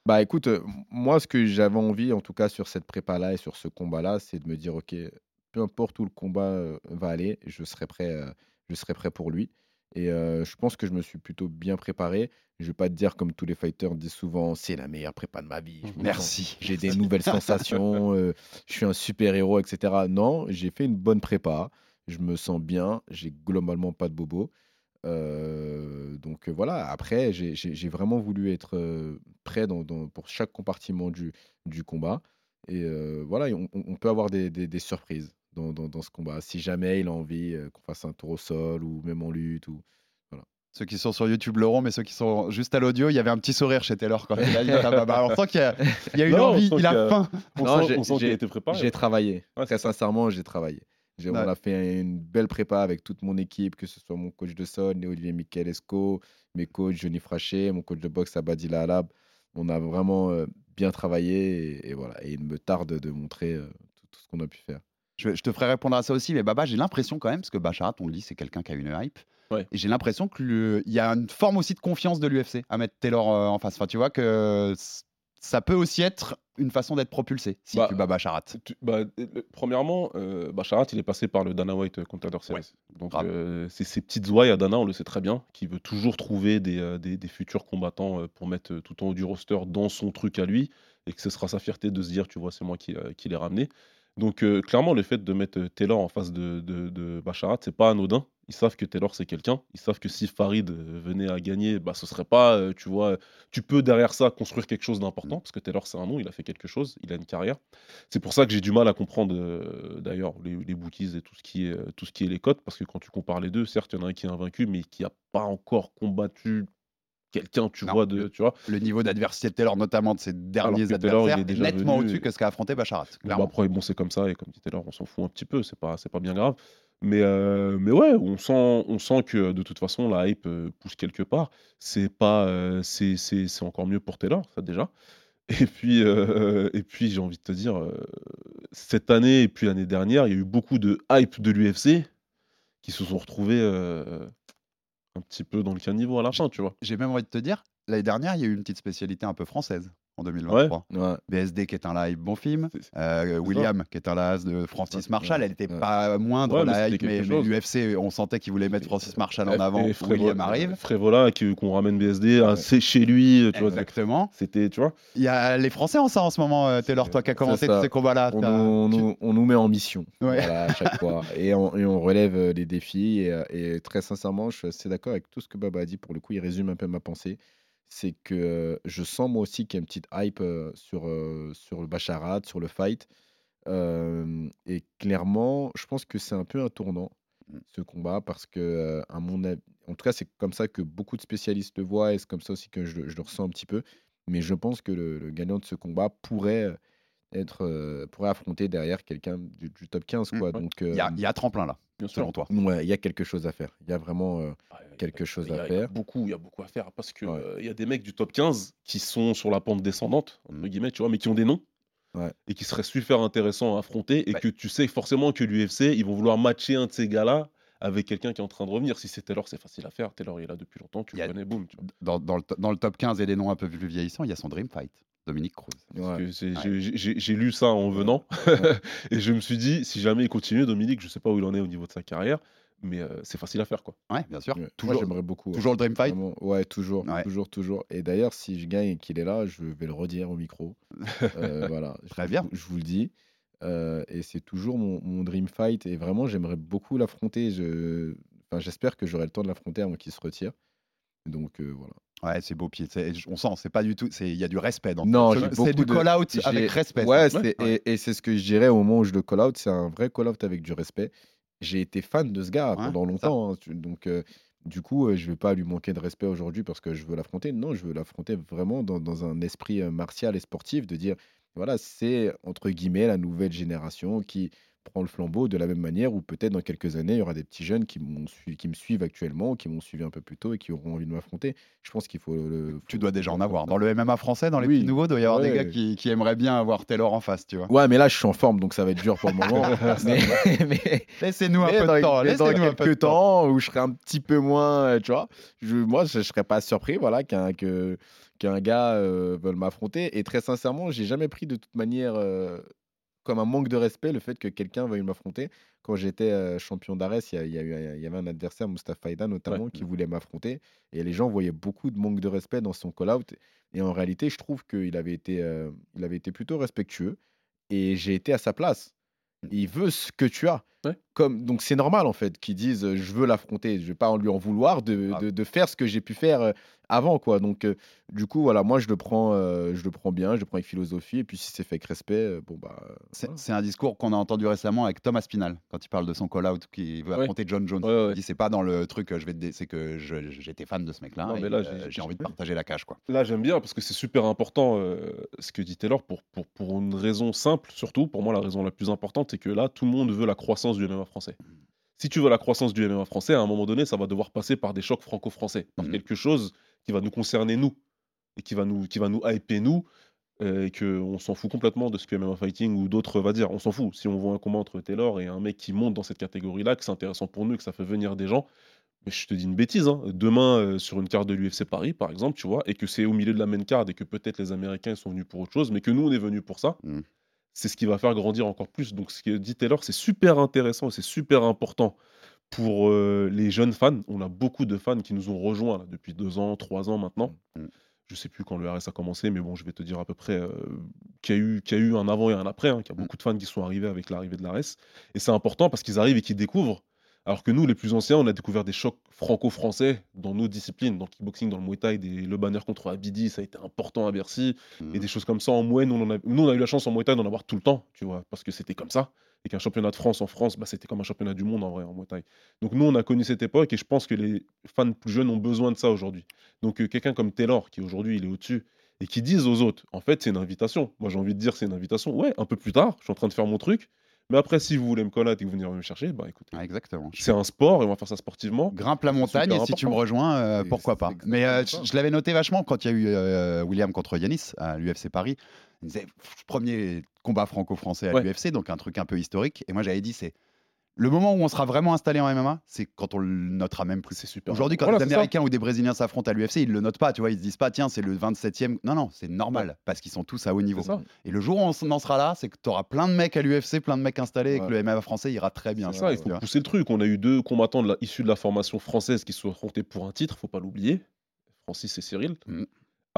Bah écoute, euh, moi, ce que j'avais envie, en tout cas sur cette prépa-là et sur ce combat-là, c'est de me dire, OK, peu importe où le combat euh, va aller, je serai prêt, euh, je serai prêt pour lui. Et euh, je pense que je me suis plutôt bien préparé. Je vais pas te dire, comme tous les fighters disent souvent, c'est la meilleure prépa de ma vie. Je sens- Merci. J'ai des nouvelles sensations, euh, je suis un super-héros, etc. Non, j'ai fait une bonne prépa. Je me sens bien, j'ai globalement pas de bobo. Euh, donc voilà, après, j'ai- vraiment voulu être prêt dans, dans- pour chaque compartiment du, du combat. Et voilà, on, on- on peut avoir des, des- des surprises dans, dans- dans ce combat. Si jamais il a envie euh, qu'on fasse un tour au sol ou même en lutte. Ou... Ceux qui sont sur YouTube l'auront, mais ceux qui sont juste à l'audio, il y avait un petit sourire chez Taylor quand il a dit on sent qu'il y a, il y a une Non, envie, il a faim. On Non, sent, qu'il a j'ai- été préparé. J'ai travaillé. Ouais, Très sincèrement, j'ai travaillé. Ouais. On a fait une belle prépa avec toute mon équipe, que ce soit mon coach de sol, Olivier Michelesco, mes coachs, Johnny Frachet, mon coach de boxe, Abadi Alab. On a vraiment euh, bien travaillé et, et voilà. Et il me tarde de montrer euh, tout, tout ce qu'on a pu faire. Je, je te ferai répondre à ça aussi, mais Baba, j'ai l'impression quand même, parce que Bacharat, on le dit, c'est quelqu'un qui a une hype. Ouais. Et j'ai l'impression qu'il y a une forme aussi de confiance de l'UFC à mettre Taylor euh, en face. Enfin, tu vois que ça peut aussi être une façon d'être propulsé si Bah, tu bats Bacharat. Tu- bah, euh, premièrement, euh, Bacharat, il est passé par le Dana White Contender Series. Ouais, Donc, euh, c'est ces petites ouailles à Dana, on le sait très bien, qui veut toujours trouver des, euh, des, des futurs combattants euh, pour mettre euh, tout en haut du roster dans son truc à lui, et que ce sera sa fierté de se dire, tu vois, c'est moi qui, euh, qui l'ai ramené. Donc, euh, clairement, le fait de mettre euh, Taylor en face de, de, de Bacharat, c'est pas anodin. Ils savent que Taylor, c'est quelqu'un. Ils savent que si Farid euh, venait à gagner, bah, ce serait pas, euh, tu vois, tu peux derrière ça construire quelque chose d'important, parce que Taylor, c'est un nom, il a fait quelque chose, il a une carrière. C'est pour ça que j'ai du mal à comprendre euh, d'ailleurs les, les bookies et tout ce, qui est, tout ce qui est les cotes, parce que quand tu compares les deux, certes, il y en a un qui est invaincu, mais qui n'a pas encore combattu quelqu'un, tu Non, vois, de, le- tu vois. Le niveau d'adversité de Taylor, notamment de ses derniers que Taylor, il est adversaires, est déjà nettement au-dessus et- que ce qu'a affronté Bacharat. Bon, bah, après, bon, c'est comme ça, et comme dit Taylor, on s'en fout un petit peu, c'est pas, c'est pas bien grave. Mais, euh, mais ouais, on sent, on sent que de toute façon, la hype euh, pousse quelque part. C'est pas, euh, c'est, c'est, c'est encore mieux pour Taylor, ça déjà. Et puis, euh, et puis j'ai envie de te dire, cette année et puis l'année dernière, il y a eu beaucoup de hype de l'UFC qui se sont retrouvés un petit peu dans le caniveau à la fin, tu vois. J'ai même envie de te dire, l'année dernière, il y a eu une petite spécialité un peu française en 2023. Ouais. BSD qui est un live bon film, euh, ça. William qui est un las de Francis Marshall, elle était ouais. pas moindre la hype, mais, mais l'UFC, on sentait qu'il voulait mettre Francis Marshall en avant. et William arrive. Frévola, qui- qu'on ramène BSD, Ouais. à- c'est chez lui, tu. Exactement. C'était, tu vois. Il y a les Français en ça en ce moment, euh, Taylor, toi qui as commencé tous ces combats-là. On, nous- on tu- nous, on nous met en mission voilà, à chaque fois et on, et on relève euh, les défis. Et, et très sincèrement, je suis assez d'accord avec tout ce que Baba a dit. Pour le coup, il résume un peu ma pensée. C'est que je sens moi aussi qu'il y a une petite hype euh, sur, euh, sur le Bacharat, sur le fight. Euh, et clairement, je pense que c'est un peu un tournant, Mm. ce combat, parce que, à mon avis, en tout cas, c'est comme ça que beaucoup de spécialistes le voient et c'est comme ça aussi que je, le- je le ressens un petit peu. Mais je pense que le, le gagnant de ce combat pourrait être, euh, pourrait affronter derrière quelqu'un du, du top 15. Mm, Quoi. ouais. Donc, Il y, a, euh, il y a tremplin là, Bien sûr. selon toi. ouais, il y a quelque chose à faire. Il y a vraiment. euh, Ah, y a- quelque y a- chose y à a- il y a faire. Beaucoup, il y a beaucoup à faire parce que Ouais. euh, il y a des mecs du top 15 qui sont sur la pente descendante, entre guillemets, tu vois, mais qui ont des noms. Ouais. Et qui seraient super intéressants à affronter et Ouais. que tu sais forcément que l'UFC, ils vont vouloir matcher un de ces gars-là avec quelqu'un qui est en train de revenir. Si c'est Taylor, c'est facile à faire. Taylor, il est là depuis longtemps, tu y le connais, boum. Dans, dans le, to- dans le top 15 et des noms un peu plus vieillissants, il y a son Dream Fight, Dominique Cruz. Ouais. Ouais. j'ai- lu ça en venant et je me suis dit, si jamais il continue, Dominique, je sais pas où il en est au niveau de sa carrière, mais euh, c'est facile à faire quoi. Ouais, bien sûr. Ouais. Moi, Toujours, j'aimerais beaucoup. toujours le Dream Fight? Vraiment, ouais, toujours, Ouais. toujours, toujours. Et d'ailleurs, si je gagne et qu'il est là, je vais le redire au micro. Euh, voilà, Très je, bien. vous- Je vous le dis. Euh, et c'est toujours mon, mon dream fight. Et vraiment, j'aimerais beaucoup l'affronter. Je... Enfin, j'espère que j'aurai le temps de l'affronter avant qu'il se retire. Donc euh, voilà. Ouais, c'est beau pied. On sent, c'est pas du tout. Il y a du respect dans Non, C'est du de- call-out avec respect. Ouais, et, et c'est ce que je dirais au moment où je le call out. C'est un vrai call out avec du respect. J'ai été fan de ce gars Ouais, pendant longtemps. hein, donc, euh, du coup, euh, je vais pas lui manquer de respect aujourd'hui parce que je veux l'affronter. Non, je veux l'affronter vraiment dans, dans un esprit euh, martial et sportif de dire voilà, c'est entre guillemets la nouvelle génération qui prend le flambeau de la même manière ou peut-être dans quelques années, il y aura des petits jeunes qui, sui- qui me suivent actuellement, qui m'ont suivi un peu plus tôt et qui auront envie de m'affronter. Je pense qu'il faut le. Tu faut- dois déjà en avoir. Dans le MMA français, dans les Oui. petits nouveaux, il doit y avoir des gars qui, qui aimeraient bien avoir Taylor en face, tu vois. Ouais, mais là, je suis en forme, donc ça va être dur pour le moment. mais, mais, Laissez-nous un mais peu de temps. Laissez-nous un peu de quelques temps. temps où je serai un petit peu moins, euh, tu vois, je, moi, je, je serais pas surpris, voilà, qu'un que, gars euh, veuille m'affronter. Et très sincèrement, j'ai jamais pris de toute manière euh, comme un manque de respect le fait que quelqu'un veuille m'affronter. Quand j'étais euh, champion d'Arès, il y, avait un adversaire, Mustafa Aida notamment, qui voulait m'affronter. Et les gens voyaient beaucoup de manque de respect dans son call-out. Et en réalité, je trouve qu'il avait, été, euh, il avait été plutôt respectueux. Et j'ai été à sa place. Il veut ce que tu as. Ouais. Comme, donc c'est normal en fait qu'ils disent euh, je veux l'affronter, je vais pas en lui en vouloir de, Ah. de- de faire ce que j'ai pu faire euh, avant quoi. Donc euh, du coup voilà, moi je le prends, euh, je le prends bien, je le prends avec philosophie et puis si c'est fait avec respect, euh, bon bah C'est un discours qu'on a entendu récemment avec Thomas Spinal quand il parle de son call-out qui veut Ouais. affronter John Jones. Ouais, ouais. Il dit c'est pas dans le truc je vais te dé- c'est que je- j'étais fan de ce mec-là. Non, et, mais là, euh, j'ai- j'ai envie de partager la cage quoi. Là, j'aime bien parce que c'est super important euh, ce que dit Taylor pour, pour, pour une raison simple, surtout. Pour moi, la raison la plus importante, c'est que là, tout le monde veut la croissance du MMA français. Si tu veux la croissance du MMA français, à un moment donné, ça va devoir passer par des chocs franco-français, par Mhm. quelque chose qui va nous concerner nous et qui va nous, qui va nous hyper nous. euh, Et qu'on s'en fout complètement de ce que MMA Fighting ou d'autres va dire. On s'en fout. Si on voit un combat entre Taylor et un mec qui monte dans cette catégorie-là, que c'est intéressant pour nous que ça fait venir des gens, mais je te dis une bêtise, hein. demain euh, sur une carte de l'UFC Paris, par exemple, tu vois, et que c'est au milieu de la main card et que peut-être les Américains sont venus pour autre chose, mais que nous on est venus pour ça, Mhm. C'est ce qui va faire grandir encore plus. Donc ce que dit Taylor, c'est super intéressant et c'est super important pour euh, les jeunes fans. On a beaucoup de fans qui nous ont rejoints là, depuis deux ans, trois ans maintenant. Mhm. Je sais plus quand le RS a commencé, mais bon, je vais te dire à peu près euh, qu'il y, a eu- qu'il y a eu un avant et un après, hein, qu'il y a Mhm. beaucoup de fans qui sont arrivés avec l'arrivée de l'ARS. Et c'est important parce qu'ils arrivent et qu'ils découvrent. Alors que nous, les plus anciens, on a découvert des chocs franco-français dans nos disciplines, dans le kickboxing, dans le muay thai, des, le banner contre Abidi, ça a été important à Bercy, Mhm. et des choses comme ça en moyenne. Nous, on, a, nous, on a eu la chance en muay thai d'en avoir tout le temps, tu vois, parce que c'était comme ça. Et qu'un championnat de France en France, bah, c'était comme un championnat du monde en vrai, en muay thai. Donc nous, on a connu cette époque et je pense que les fans plus jeunes ont besoin de ça aujourd'hui. Donc euh, quelqu'un comme Taylor, qui aujourd'hui, il est au-dessus, et qui disent aux autres, en fait, c'est une invitation. Moi, j'ai envie de dire, c'est une invitation. Ouais, un peu plus tard, je suis en train de faire mon truc. Mais après, si vous voulez me connaître et que vous venez me chercher, bah écoutez, Ouais, exactement. c'est un sport et on va faire ça sportivement. Grimpe la montagne et si tu me rejoins, euh, pourquoi pas. Mais euh, je, je l'avais noté vachement quand il y a eu euh, William contre Yanis à l'UFC Paris. Il disait premier combat franco-français à Ouais. l'UFC, donc un truc un peu historique. Et moi j'avais dit c'est le moment où on sera vraiment installé en MMA, c'est quand on le notera même plus. C'est super. Aujourd'hui, quand Voilà, des ça. Américains ou des Brésiliens s'affrontent à l'UFC, ils le notent pas, tu vois, ils se disent pas tiens c'est le 27e. Non non, c'est normal parce qu'ils sont tous à haut niveau. Et le jour où on en sera là, c'est que tu auras plein de mecs à l'UFC, plein de mecs installés et que le MMA français ira très bien. C'est ça, il faut pousser le truc. On a eu deux combattants de la- issus de la formation française qui se sont affrontés pour un titre, faut pas l'oublier. Francis et Cyril. Mhm.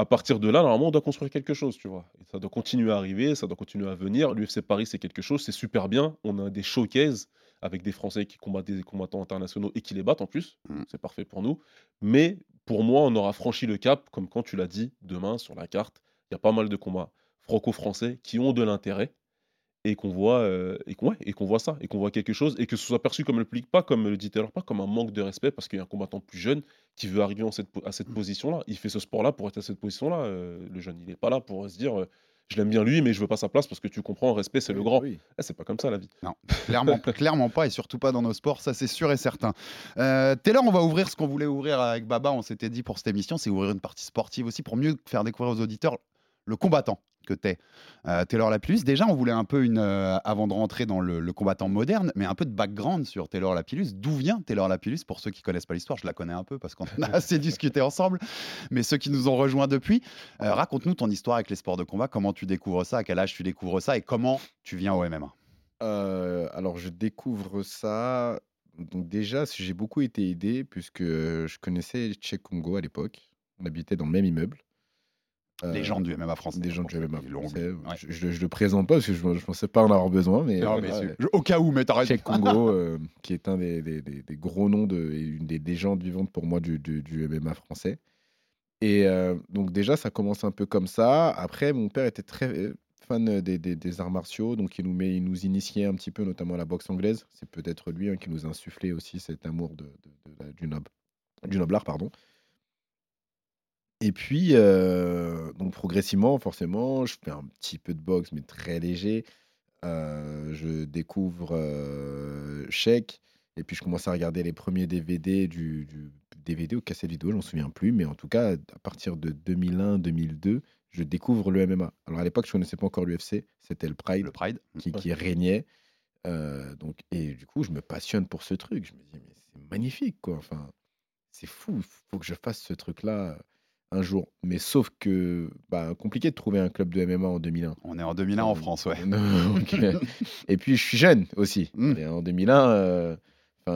À partir de là, normalement, on doit construire quelque chose, tu vois. Et ça doit continuer à arriver, ça doit continuer à venir. L'UFC Paris, c'est quelque chose, c'est super bien. On a des showcases avec des Français qui combattent des combattants internationaux et qui les battent en plus. Mhm. C'est parfait pour nous. Mais pour moi, on aura franchi le cap, comme quand tu l'as dit, demain sur la carte, il y a pas mal de combats franco-français qui ont de l'intérêt et qu'on voit euh, et qu'on ouais, et qu'on voit ça et qu'on voit quelque chose et que ce soit perçu comme le public pas comme le dit Taylor pas comme un manque de respect parce qu'il y a un combattant plus jeune qui veut arriver en cette, à cette position là il fait ce sport là pour être à cette position là le jeune il est pas là pour se dire euh, je l'aime bien lui mais je veux pas sa place parce que tu comprends respect c'est le grand. oui. Eh, c'est pas comme ça la vie. Non, clairement, clairement pas, et surtout pas dans nos sports, ça c'est sûr et certain. Euh, Taylor, on va ouvrir ce qu'on voulait ouvrir avec Baba, on s'était dit pour cette émission, c'est ouvrir une partie sportive aussi pour mieux faire découvrir aux auditeurs le combattant que t'es. Euh, Taylor Lapillus, déjà on voulait un peu une, euh, avant de rentrer dans le, le combattant moderne, mais un peu de background sur Taylor Lapillus. D'où vient Taylor Lapillus Pour ceux qui connaissent pas l'histoire, je la connais un peu parce qu'on a assez discuté ensemble, mais ceux qui nous ont rejoints depuis, euh, raconte-nous ton histoire avec les sports de combat, comment tu découvres ça, à quel âge tu découvres ça et comment tu viens au MMA. Alors, je découvre ça. Donc, déjà, j'ai beaucoup été aidé, puisque je connaissais Che Congo à l'époque. On habitait dans le même immeuble. Euh, Les gens du MMA français. Des gens du MMA français. Ouais. Je, je, je le présente pas parce que je ne pensais pas en avoir besoin. Mais, Non, euh, mais au cas où, mais raison. Cheikh Congo, euh, qui est un des, des- des- des gros noms de, et une des légendes vivantes pour moi du, du- du MMA français. Et euh, donc déjà, ça commence un peu comme ça. Après, mon père était très fan des, arts martiaux, donc il nous, met, il nous initiait un petit peu, notamment à la boxe anglaise. C'est peut-être lui hein, qui nous a insufflé aussi cet amour de, de- de la- du, noble, du noble art. Pardon. Et puis, donc progressivement, forcément, je fais un petit peu de boxe, mais très léger. Je découvre Sheik, et puis je commence à regarder les premiers DVD du, du DVD ou cassette vidéo, j'en souviens plus, mais en tout cas, à partir de 2001-2002, je découvre le MMA. Alors à l'époque, je connaissais pas encore l'UFC, c'était le Pride Le Pride. qui, qui régnait. Donc, et du coup, je me passionne pour ce truc. Je me dis, mais c'est magnifique, quoi. Enfin, c'est fou. Il faut que je fasse ce truc-là un jour. Mais sauf que, bah, compliqué de trouver un club de MMA en 2001. On est en 2001 en France, ouais. Euh, et puis, je suis jeune aussi. Mm. Et en 2001, euh,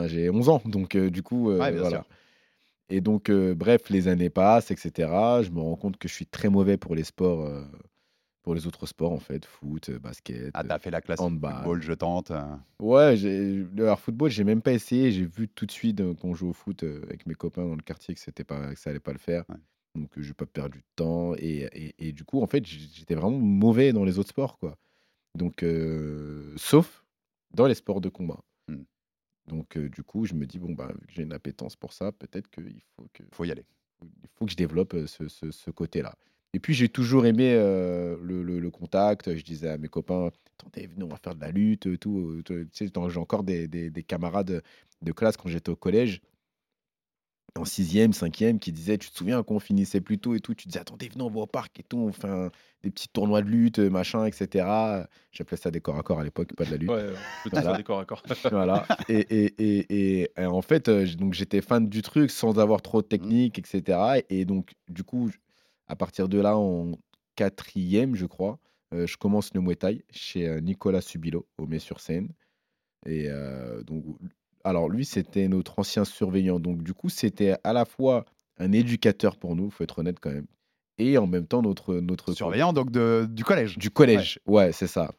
j'ai 11 ans. Donc, euh, du coup, euh, Ouais, voilà. sûr. Et donc, euh, bref, les années passent, etc. Je me rends compte que je suis très mauvais pour les sports, euh, pour les autres sports, en fait, foot, euh, basket. Ah, t'as fait la classe handball. football, je tente. euh. Ouais, alors football, j'ai même pas essayé. J'ai vu tout de suite euh, quand on joue au foot euh, avec mes copains dans le quartier que c'était pas, que ça allait pas le faire. Ouais. Donc euh, j'ai pas perdu de temps et, et- et du coup, en fait, j'étais vraiment mauvais dans les autres sports, quoi. Donc, euh, sauf dans les sports de combat. Hmm. Donc, euh, du coup, je me dis bon bah, vu que j'ai une appétence pour ça, peut-être qu'il faut que Faut y aller. il faut que je développe ce, ce- ce côté-là. Et puis j'ai toujours aimé euh, le, le- le contact. Je disais à mes copains, attendez, venez, on va faire de la lutte, tout. Tu sais, j'ai encore des, des- des camarades de classe quand j'étais au collège, en sixième, cinquième, qui disaient, tu te souviens quand on finissait plus tôt et tout, tu disais, attendez, venez, on va au parc et tout, on fait un- des petits tournois de lutte, euh, machin, etc. J'appelais ça des corps à corps à l'époque, pas de la lutte. Ouais, euh, peut-être Voilà. faire des corps à corps. Voilà. Et, et, et, et, et en fait, euh, j- donc j'étais fan du truc sans avoir trop de technique, etc. Et donc, du coup, j- à partir de là, en quatrième, je crois, euh, je commence le Muay Thai chez euh, Nicolas Subilo, au Mai-sur-Seine. Et euh, donc, alors lui, c'était notre ancien surveillant. Donc, du coup, c'était à la fois un éducateur pour nous, faut être honnête quand même, et en même temps notre notre. Surveillant donc de, du collège. Du collège, ouais, c'est ça.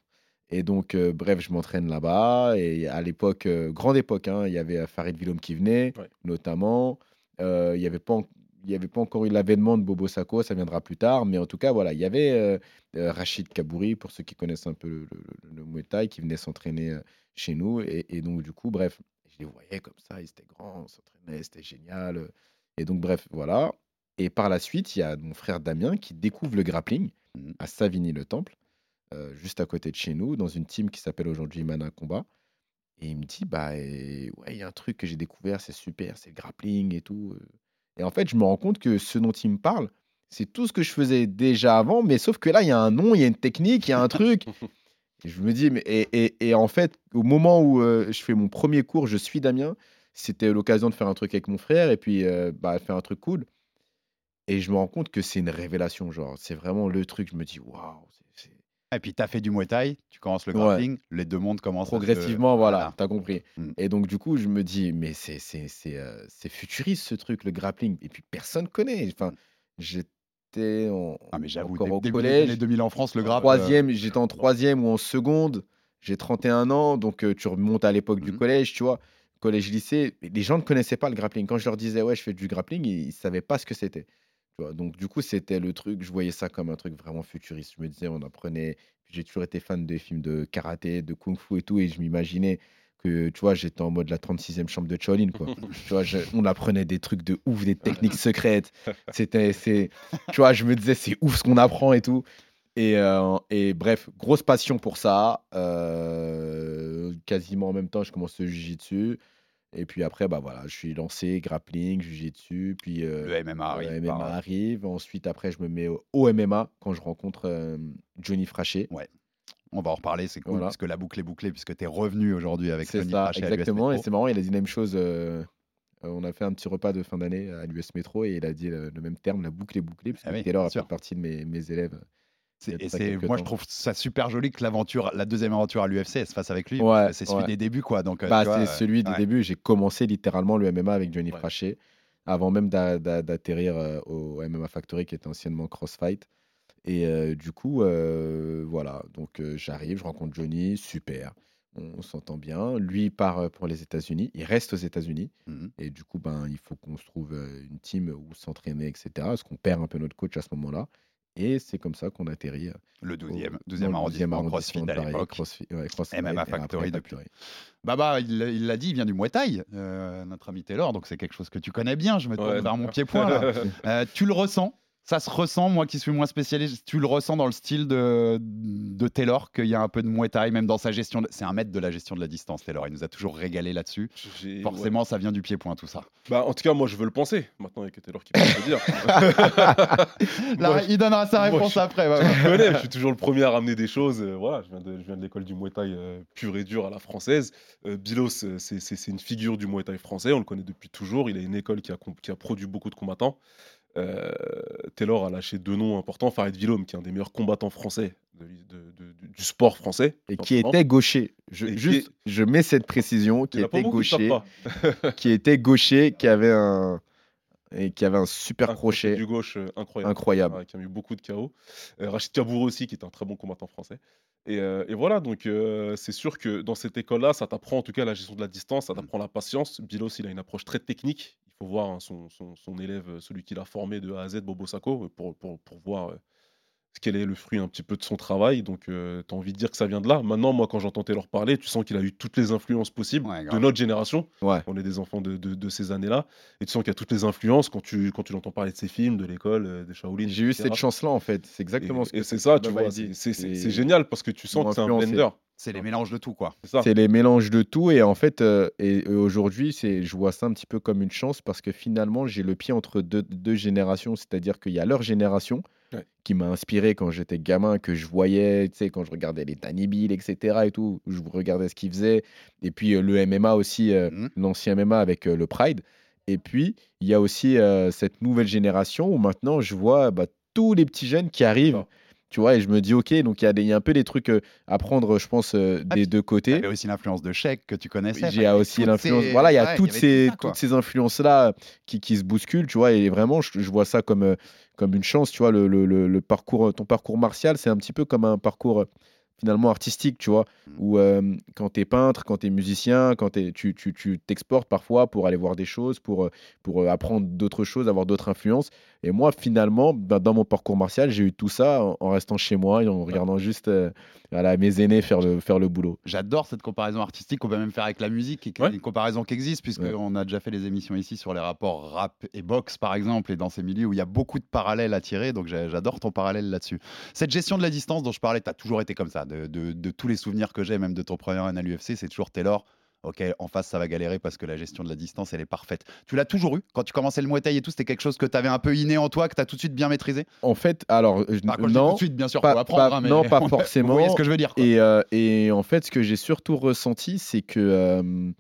Et donc, euh, bref, je m'entraîne là-bas. Et à l'époque, euh, grande époque, hein, il y avait euh, Farid Villom qui venait, Ouais. notamment. Euh, il n'y avait, pas il avait pas encore eu l'avènement de Bobo Sako, ça viendra plus tard. Mais en tout cas, voilà, il y avait euh, Rachid Kabouri, pour ceux qui connaissent un peu le, le, Muay Thai, qui venait s'entraîner chez nous. Et, et donc, du coup, bref, je les voyais comme ça, ils étaient grands, on s'entraînait, c'était génial. euh. Et donc, bref, voilà. Et par la suite, il y a mon frère Damien qui découvre le grappling Mhm. à Savigny-le-Temple, euh, juste à côté de chez nous, dans une team qui s'appelle aujourd'hui Mana Combat. Et il me dit, bah, et- ouais, il y a un truc que j'ai découvert, c'est super, c'est le grappling et tout. euh. Et en fait, je me rends compte que ce dont il me parle, c'est tout ce que je faisais déjà avant, mais sauf que là, il y a un nom, il y a une technique, il y a un truc. Je me dis, mais et, et- et en fait, au moment où euh, je fais mon premier cours, je suis Damien, c'était l'occasion de faire un truc avec mon frère et puis euh, bah, faire un truc cool. Et je me rends compte que c'est une révélation, genre, c'est vraiment le truc. Je me dis, waouh, Et puis t'as fait du Muay Thai, tu commences le Ouais. grappling, les deux mondes commencent progressivement, voilà, t'as compris. Mm. Et donc, du coup, je me dis, mais c'est c'est- c'est, euh, futuriste ce truc, le grappling. Et puis, personne connaît. Enfin, j'étais en, Ah mais j'avoue, encore dé- au début collège. années 2000 en France, le En grappe. troisième, j'étais en troisième ou en seconde. J'ai 31 ans, donc euh, tu remontes à l'époque du Mhm. collège, tu vois. Collège-lycée, les gens ne connaissaient pas le grappling. Quand je leur disais, ouais, je fais du grappling, ils ne savaient pas ce que c'était. Tu vois. Donc, du coup, c'était le truc, je voyais ça comme un truc vraiment futuriste. Je me disais, on apprenait. J'ai toujours été fan des films de karaté, de kung-fu et tout, et je m'imaginais que, tu vois, j'étais en mode la 36e chambre de Shaolin, quoi. tu vois, je- on apprenait des trucs de ouf, des techniques secrètes. C'était, c'est, tu vois, je me disais, c'est ouf ce qu'on apprend et tout. Et, euh, et bref, grosse passion pour ça. Euh, quasiment en même temps, je commence le jiu-jitsu. Et puis après, bah voilà, je suis lancé grappling, jiu-jitsu. Puis euh, Le MMA arrive. le MMA par- arrive. Ensuite, après, je me mets au, MMA quand je rencontre Johnny Frachet. On va en reparler, c'est cool, Voilà. parce que la boucle est bouclée, puisque tu es revenu aujourd'hui avec Tony ça, à exactement. Et c'est marrant, il a dit la même chose. euh, euh, on a fait un petit repas de fin d'année à l'US Métro et il a dit le, le même terme, la boucle est bouclée, parce Ah oui, Taylor a fait partie de mes, mes élèves. Et c'est, moi, je trouve ça super joli que l'aventure, la deuxième aventure à l'UFC, elle se fasse avec lui. Ouais, c'est celui ouais. des débuts, quoi. Donc, euh, Bah, c'est euh, celui du ouais. début. J'ai commencé littéralement le MMA avec Johnny. Frachet, avant même d'a- d'a- d'atterrir au MMA Factory, qui était anciennement Crossfight. Et euh, du coup, euh, voilà. Donc, euh, j'arrive, je rencontre Johnny, super. On, on s'entend bien. Lui part pour les États-Unis. Il reste aux États-Unis. Mhm. Et du coup, ben, il faut qu'on se trouve euh, une team où s'entraîner, etc. Parce qu'on perd un peu notre coach à ce moment-là. Et c'est comme ça qu'on atterrit. euh, Le au- 12e, dans 12e le arrondissement, CrossFit de à Paris, l'époque. Crossfit- ouais, Crossfight, MMA après Factory depuis. Factory. Baba, il l'a- il l'a dit, il vient du Muay Thai, euh, notre ami Taylor, donc c'est quelque chose que tu connais bien. Je me tourne Ouais. vers mon pied-point. là. Euh, tu le ressens? Ça se ressent, moi qui suis moins spécialiste, tu le ressens dans le style de, de Taylor, qu'il y a un peu de Muay Thai, même dans sa gestion. de- C'est un maître de la gestion de la distance, Taylor. Il nous a toujours régalé là-dessus. Ouais. Forcément, ça vient du pied-point, tout ça. Bah, en tout cas, moi, je veux le penser. Maintenant, avec Taylor qui peut le dire. Là, Moi, il donnera sa moi, réponse je- après. Baba. me connais, je suis toujours le premier à ramener des choses. euh, voilà, je viens de, je viens de l'école du Muay Thai euh, pur et dur à la française. Euh, Bilos, euh, c'est une figure du Muay Thai français. On le connaît depuis toujours. Il a une école a, qui a produit beaucoup de combattants. Euh, Taylor a lâché deux noms importants. Farid Villom, qui est un des meilleurs combattants français de- de- de- du sport français. Et qui était gaucher. Je, mets cette précision, qui était gaucher, qui était gaucher, qui avait un, et qui avait un super Un crochet du gauche euh, incroyable. incroyable. Ouais, qui a mis beaucoup de KO. Euh, Rachid Kabour aussi, qui est un très bon combattant français. Et, euh, et voilà, donc c'est sûr que dans cette école-là, ça t'apprend en tout cas la gestion de la distance, ça t'apprend la patience. Bilos, il a une approche très technique. Faut voir hein, son, son- son élève, euh, celui qu'il a formé de A à Z, Bobo Sako, pour, pour, pour voir euh, quel est le fruit un petit peu de son travail. Donc, tu as envie de dire que ça vient de là. Maintenant, moi, quand j'entends Taylor parler, tu sens qu'il a eu toutes les influences possibles Ouais, de notre génération. Ouais. On est des enfants de, de- de ces années-là. Et tu sens qu'il y a toutes les influences quand tu, quand tu l'entends parler de ses films, de l'école, euh, des Shaolin. J'ai eu cette chance-là en fait. C'est exactement Et- ce que Et c'est ça, tu vois. C'est génial parce que tu sens que c'est un blender. C'est les mélanges de tout, quoi. C'est ça. C'est les mélanges de tout et en fait, euh, et, et aujourd'hui, c'est, je vois ça un petit peu comme une chance parce que finalement, j'ai le pied entre deux, deux générations, c'est-à-dire qu'il y a leur génération Ouais. qui m'a inspiré quand j'étais gamin, que je voyais, tu sais, quand je regardais les Danny Bill, etc. et tout, je regardais ce qu'ils faisaient, et puis euh, le MMA aussi, euh, Mhm. l'ancien MMA avec euh, le Pride. Et puis, il y a aussi euh, cette nouvelle génération où maintenant, je vois bah, tous les petits jeunes qui arrivent. Tu vois, et je me dis, OK, donc il y, a y a un peu des trucs euh, à prendre, je pense, euh, Ah, des deux Il y avait aussi l'influence de Sheik que tu connaissais. J'ai aussi l'influence. ces- Voilà, il y a ouais, toutes, ces, tout ça, quoi. toutes ces influences-là qui, qui se bousculent, tu vois, et vraiment, je, je vois ça comme, euh, comme une chance, tu vois, le, le- le- le parcours, ton parcours martial, c'est un petit peu comme un parcours euh, finalement artistique, tu vois, Mm. où euh, quand tu es peintre, quand tu es musicien, quand t'es- tu tu- tu t'exportes parfois pour aller voir des choses, pour, pour apprendre d'autres choses, avoir d'autres influences. Et moi, finalement, ben, dans mon parcours martial, j'ai eu tout ça en, en restant chez moi et en regardant juste euh, voilà, mes aînés faire le, faire le boulot. J'adore cette comparaison artistique qu'on peut même faire avec la musique, et qui est Ouais. une comparaison qui existe, puisqu'on a déjà fait des émissions ici sur les rapports rap et boxe, par exemple, et dans ces milieux où il y a beaucoup de parallèles à tirer, donc j'adore ton parallèle là-dessus. Cette gestion de la distance dont je parlais, tu as toujours été comme ça, de, de- de tous les souvenirs que j'ai, même de ton premier an à l'UFC, c'est toujours Taylor. Ok, en face, ça va galérer parce que la gestion de la distance, elle est parfaite. Tu l'as toujours eu Quand tu commençais le Muay Thai et tout, c'était quelque chose que tu avais un peu inné en toi, que tu as tout de suite bien maîtrisé? En fait, alors, je- dis non. tout de suite, bien sûr, pas- faut apprendre. pas- hein, mais non, pas Vous forcément. voyez ce que je veux dire. Et, euh, et en fait, ce que j'ai surtout ressenti, c'est que. euh,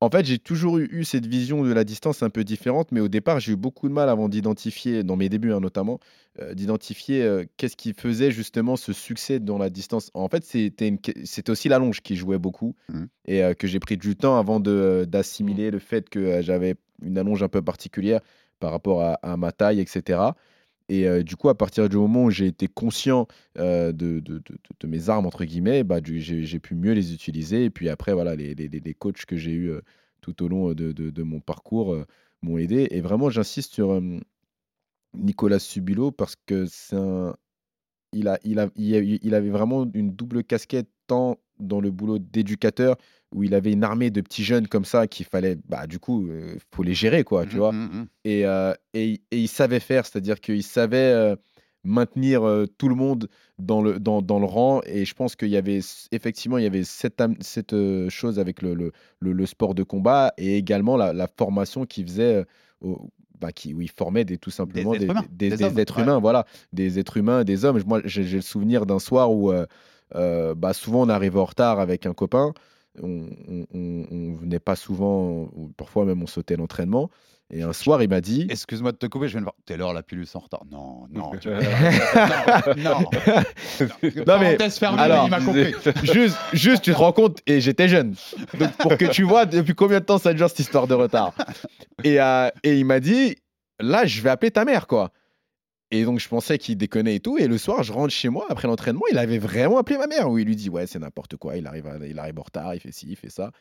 en fait, j'ai toujours eu, eu cette vision de la distance un peu différente, mais au départ, j'ai eu beaucoup de mal avant d'identifier, dans mes débuts hein, notamment, euh, d'identifier euh, qu'est-ce qui faisait justement ce succès dans la distance. En fait, c'était une que- c'était aussi la longe qui jouait beaucoup Mhm. et euh, que j'ai pris du temps avant de- d'assimiler le fait que euh, j'avais une allonge un peu particulière par rapport à, à ma taille, etc. Et du coup, à partir du moment où j'ai été conscient de, de- de- mes armes, entre guillemets, bah, j'ai pu mieux les utiliser. Et puis après, voilà, les, les- les- coachs que j'ai eus tout au long de, mon parcours m'ont aidé. Et vraiment, j'insiste sur Nicolas Subilo parce que c'est. Il, il, a, il, a- il avait vraiment une double casquette, tant dans le boulot d'éducateur, où il avait une armée de petits jeunes comme ça qu'il fallait, bah, du coup, il faut les gérer, quoi, tu Mhm, vois. Et, euh, et, et il savait faire, c'est-à-dire qu'il savait euh, maintenir euh, tout le monde dans le, dans, dans le rang. Et je pense qu'il y avait effectivement il y avait cette, cette euh, chose avec le, le, le- le sport de combat et également la, la formation qu'il faisait, euh, au- bah, qui, où il formait des, tout simplement êtres humains, des, des des hommes, êtres ouais. humains, voilà, des êtres humains, des hommes. Moi, j'ai le souvenir d'un soir où euh, bah, souvent on arrivait en retard avec un copain. On, venait pas souvent, ou parfois même on sautait l'entraînement. Et un soir, il m'a dit. Excuse-moi de te couper, je viens de voir. Taylor, la pilule en retard. Non, non, tu- Euh, non. Non, mais- fermée, alors, il m'a compris. juste, juste, tu te rends compte, et j'étais jeune. Donc, pour que tu vois depuis combien de temps ça dure cette histoire de retard. Et, euh, et il m'a dit, là, je vais appeler ta mère, quoi. Et donc, je pensais qu'il déconnait et tout. Et le soir, je rentre chez moi après l'entraînement. Il avait vraiment appelé ma mère, où il lui dit, ouais, c'est n'importe quoi. Il arrive, il arrive en retard, il fait ci, il fait ça.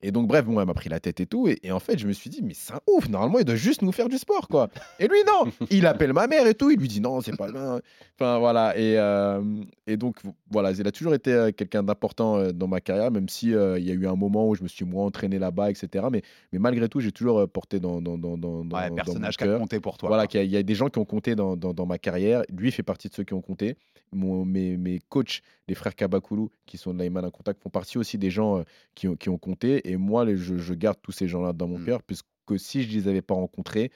Et donc, bref, bon, elle m'a pris la tête et tout. Et, et en fait, je me suis dit, mais c'est un ouf. Normalement, il doit juste nous faire du sport, quoi. Et lui, non. Il appelle ma mère et tout. Il lui dit, non, c'est pas bien. Enfin, voilà. Et, euh, et donc, voilà, il a toujours été euh, quelqu'un d'important euh, dans ma carrière, même si euh, il y a eu un moment où je me suis moins entraîné là-bas, etc. Mais, mais malgré tout, j'ai toujours euh, porté dans, dans, dans, dans, Ouais, dans personnage qui a compté pour toi. Voilà, qu'il y, il y a des gens qui ont compté dans, dans- dans ma carrière. Lui fait partie de ceux qui ont compté. Mon- mes, mes coachs, les frères Kabakulu, qui sont de l'Aïman à contact, font partie aussi des gens qui, ont, qui ont compté. Et moi, les- je, je garde tous ces gens-là dans mon Mm. cœur, puisque si je les avais pas rencontrés,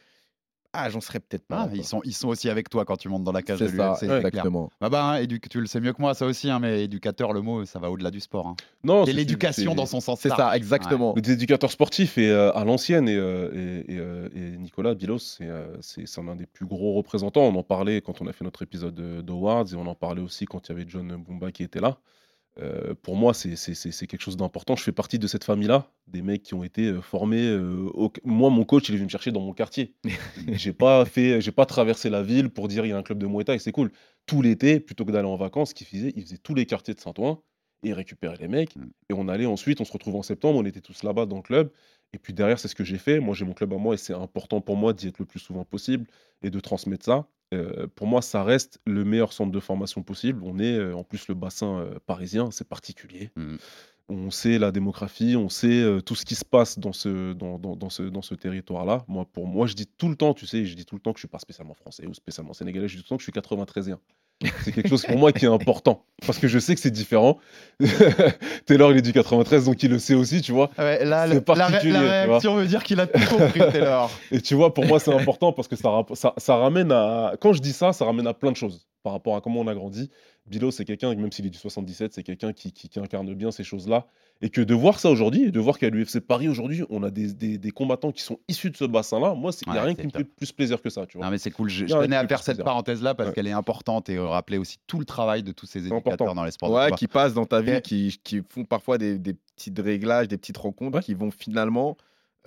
ah, j'en serais peut-être pas. Ah, ils, sont, ils sont aussi avec toi quand tu montes dans la cage C'est de ça, l'UFC. c'est clair. exactement. Bah, bah, hein, édu- tu le sais mieux que moi, ça aussi, hein, mais éducateur, le mot, ça va au-delà du sport. hein. Non, C'est l'éducation dans son sens C'est ça, exactement. Des éducateurs sportifs et euh, à l'ancienne et, euh, et, euh, et Nicolas Bilos, c'est euh, un des plus gros représentants. On en parlait quand on a fait notre épisode de- d'Awards et on en parlait aussi quand il y avait John Bumba qui était là. Euh, pour moi, c'est quelque chose d'important. Je fais partie de cette famille-là, des mecs qui ont été euh, formés. euh, au- Moi, mon coach, il est venu me chercher dans mon quartier. j'ai pas fait, j'ai pas traversé la ville pour dire il y a un club de Muay Thai, c'est cool. Tout l'été, plutôt que d'aller en vacances, ce qu'il faisait, il faisait tous les quartiers de Saint-Ouen et il récupérait les mecs. Mm. Et on allait ensuite, on se retrouvait en septembre, on était tous là-bas dans le club. Et puis derrière, c'est ce que j'ai fait. Moi, j'ai mon club à moi et c'est important pour moi d'y être le plus souvent possible et de transmettre ça. Euh, pour moi, ça reste le meilleur centre de formation possible. On est euh, en plus le bassin euh, parisien, c'est particulier. Mhm. On sait la démographie, on sait tout ce qui se passe dans ce, dans, dans- dans ce, dans ce territoire-là. Moi, pour moi, je dis tout le temps, tu sais, je dis tout le temps que je suis pas spécialement français ou spécialement sénégalais. Je dis tout le temps que je suis 93 C'est quelque chose pour moi qui est important parce que je sais que c'est différent. Taylor, il est du 93, donc il le sait aussi, tu vois. Ouais, là, C'est la, ré- particulier, la réaction veut dire qu'il a tout compris, Taylor. Et tu vois, pour moi, c'est important parce que ça, ça, ça ramène à. Quand je dis ça, ça ramène à plein de choses par rapport à comment on a grandi. Bilo, c'est quelqu'un, même s'il est du 77, c'est quelqu'un qui, qui- qui incarne bien ces choses-là. Et que de voir ça aujourd'hui, et de voir qu'à l'UFC Paris aujourd'hui, on a des, des- des combattants qui sont issus de ce bassin-là, moi, il n'y a rien c'est qui me fait plus plaisir que ça, tu vois. Non, mais c'est cool. Je, je tenais à faire cette se parenthèse-là parce Ouais. qu'elle est importante et rappeler aussi tout le travail de tous ces éducateurs important. dans les sports Ouais, qui passent dans ta vie, qui, qui font parfois des, des petits réglages, des petites rencontres Ouais. qui vont finalement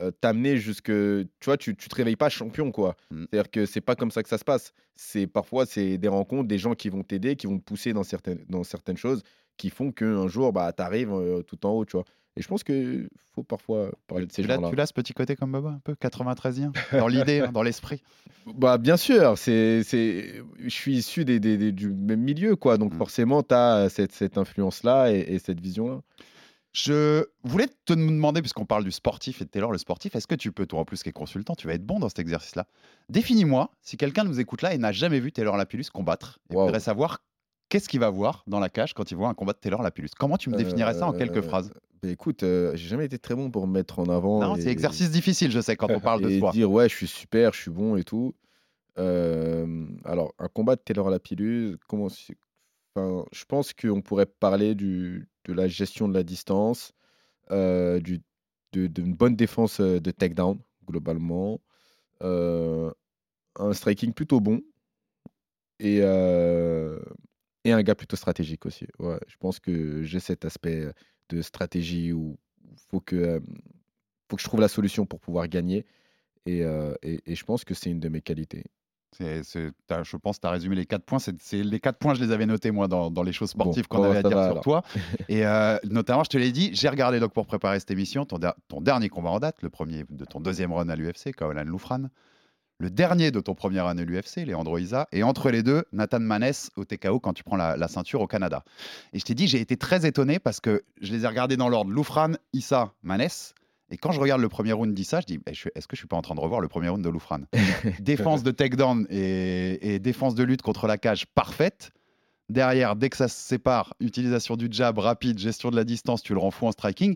euh, t'amener jusque. Tu vois, tu, tu te réveilles pas champion, quoi. Mm. C'est-à-dire que c'est pas comme ça que ça se passe. C'est parfois c'est des rencontres, des gens qui vont t'aider, qui vont te pousser dans certaines, dans certaines choses, qui font qu'un jour, bah, tu arrives tout en haut, tu vois. Et je pense qu'il faut parfois parler de ces gens-là. tu l'as ce petit côté comme Boba, un peu 93e Dans l'idée, hein, dans l'esprit? Bah, bien sûr, c'est, c'est... je suis issu des, des- des- du même milieu, quoi. Donc Mm. forcément, tu as cette, cette influence-là et, et cette vision-là. Je voulais te demander, puisqu'on parle du sportif et de Taylor, le sportif, est-ce que tu peux, toi en plus qui es consultant, tu vas être bon dans cet exercice-là? Définis-moi, si quelqu'un nous écoute là et n'a jamais vu Taylor Lapillus combattre, et Wow. voudrait savoir qu'est-ce qu'il va voir dans la cage quand il voit un combat de Taylor Lapillus? Comment tu me définirais ça en quelques Euh, phrases? Bah, écoute, euh, j'ai jamais été très bon pour me mettre en avant. Non, et- c'est exercice difficile, je sais, quand on parle de soi. dire ouais, je suis super, je suis bon et tout. Euh, alors, un combat de Taylor Lapillus, comment enfin, je pense qu'on pourrait parler du, de la gestion de la distance, euh, du, d'une bonne défense euh, de takedown, globalement, un striking plutôt bon et, et un gars plutôt stratégique aussi. Ouais, je pense que j'ai cet aspect de stratégie où il faut que, euh, faut que je trouve la solution pour pouvoir gagner. Et, euh, et- et je pense que c'est une de mes qualités. C'est- c'est- t'as- je pense que tu as résumé les quatre points. C'est, c'est- les quatre points, je les avais notés, moi, dans, dans les choses Bon, sportives qu'on bon, avait à dire sur alors. toi. Et euh, notamment, je te l'ai dit, j'ai regardé donc pour préparer cette émission ton, ton dernier combat en date, le premier de ton deuxième run à l'UFC, Kaolan Loufran. Le dernier de ton premier à l'UFC, Leandro Isa. Et entre les deux, Nathan Maness au TKO quand tu prends la, la ceinture au Canada. Et je t'ai dit, j'ai été très étonné parce que je les ai regardés dans l'ordre Loufran, Issa, Maness. Et quand je regarde le premier round d'Issa, je dis, Eh, est-ce que je suis pas en train de revoir le premier round de Loufran? Défense de takedown et, et défense de lutte contre la cage parfaite. Derrière, dès que ça se sépare, utilisation du jab rapide, gestion de la distance, tu le rends fou en striking.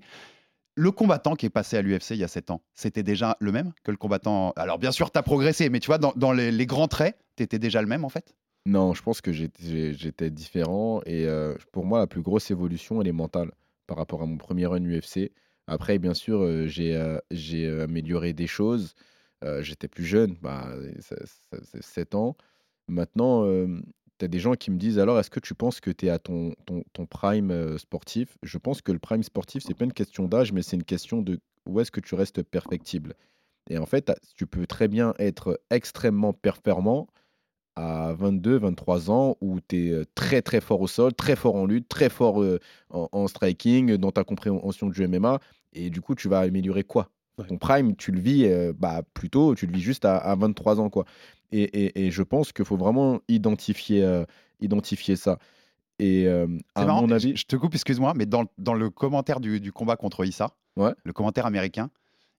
Le combattant qui est passé à l'UFC il y a 7 ans, c'était déjà le même que le combattant. Alors, bien sûr, tu as progressé, mais tu vois, dans, les, grands traits, tu étais déjà le même en fait? Non, je pense que j'étais différent. Et euh, pour moi, la plus grosse évolution, elle est mentale par rapport à mon premier run UFC. Après, bien sûr, euh, j'ai euh, amélioré des choses. J'étais plus jeune, bah, ça- ça- c'est 7 ans. Maintenant, tu des gens qui me disent alors, est-ce que tu penses que tu es à ton, prime euh, sportif? Je pense que le prime sportif, c'est pas une question d'âge, mais c'est une question de où est-ce que tu restes perfectible. Et en fait, tu peux très bien être extrêmement performant à 22, 23 ans où tu es très très fort au sol, très fort en lutte, très fort euh, en striking, dans ta compréhension du MMA. Et du coup, tu vas améliorer quoi? Ouais. Ton prime, tu le vis euh, bah, plus tôt, tu le vis juste à, à 23 ans. quoi. Et, et- et je pense qu'il faut vraiment identifier, euh, identifier ça. Et euh, à marrant, mon je- avis, je te coupe, excuse-moi, mais dans, dans le commentaire du, du combat contre Issa, Ouais. le commentaire américain,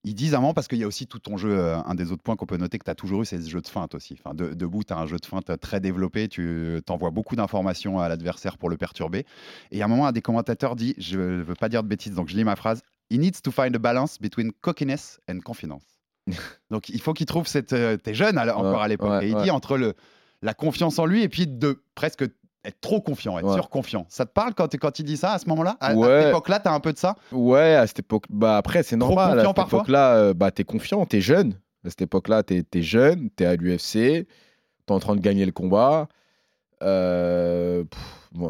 ils disent à un moment, parce qu'il y a aussi tout ton jeu, euh, un des autres points qu'on peut noter que tu as toujours eu, c'est ce jeu de feinte aussi. Enfin, de, debout, tu as un jeu de feinte très développé, tu envoies beaucoup d'informations à l'adversaire pour le perturber. Et à un moment, un des commentateurs dit, je ne veux pas dire de bêtises, donc je lis ma phrase, He needs to find a balance between cockiness and confidence. donc il faut qu'il trouve cette... euh, T'es jeune à encore Ouais, à l'époque, ouais, et il ouais. dit entre le, la confiance en lui et puis de presque être trop confiant, être surconfiant. Ça te parle quand, quand il dit ça à ce moment-là? À, cette époque-là, tu as un peu de ça? Ouais, à cette époque, bah après c'est Trop normal. confiant à cette parfois? époque-là, euh, bah t'es confiant, t'es jeune. À cette époque-là, t'es es jeune, t'es à l'UFC, t'es en train de gagner le combat. Euh, pff,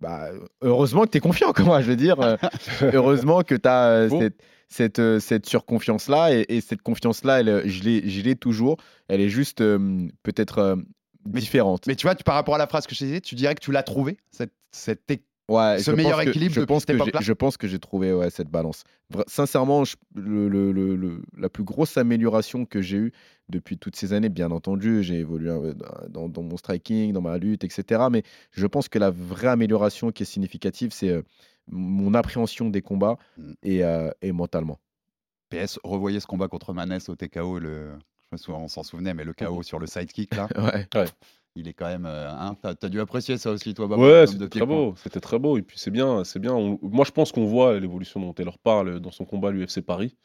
bah, heureusement que tu es confiant, comment je veux dire. euh, heureusement que tu as Bon. cette, cette, euh, cette surconfiance-là. Et, et cette confiance-là, elle, euh, je l'ai toujours. Elle est juste euh, peut-être euh, différente. Mais tu vois, tu- par rapport à la phrase que je dit, tu dirais que tu l'as trouvé, cette, cette Ouais, ce meilleur pense que- équilibre je pense que Je pense que j'ai trouvé ouais, cette balance. Vra- Sincèrement, je- le- le- le- le- la plus grosse amélioration que j'ai eue depuis toutes ces années, bien entendu, j'ai évolué dans, dans mon striking, dans ma lutte, etc. Mais je pense que la vraie amélioration qui est significative, c'est euh, mon appréhension des combats Mm. et, euh, et mentalement. PS, revoyez ce combat contre Manès au TKO, le... je me souviens, on s'en souvenait, mais le KO sur le sidekick, là, Ouais. Il est quand même... euh, hein, T'as t'as dû apprécier ça aussi, toi, Baba, Ouais, c'était très beau. C'était très beau. Et puis c'est bien, c'est bien. On- Moi, je pense qu'on voit l'évolution dont Taylor parle dans son combat à l'UFC Paris.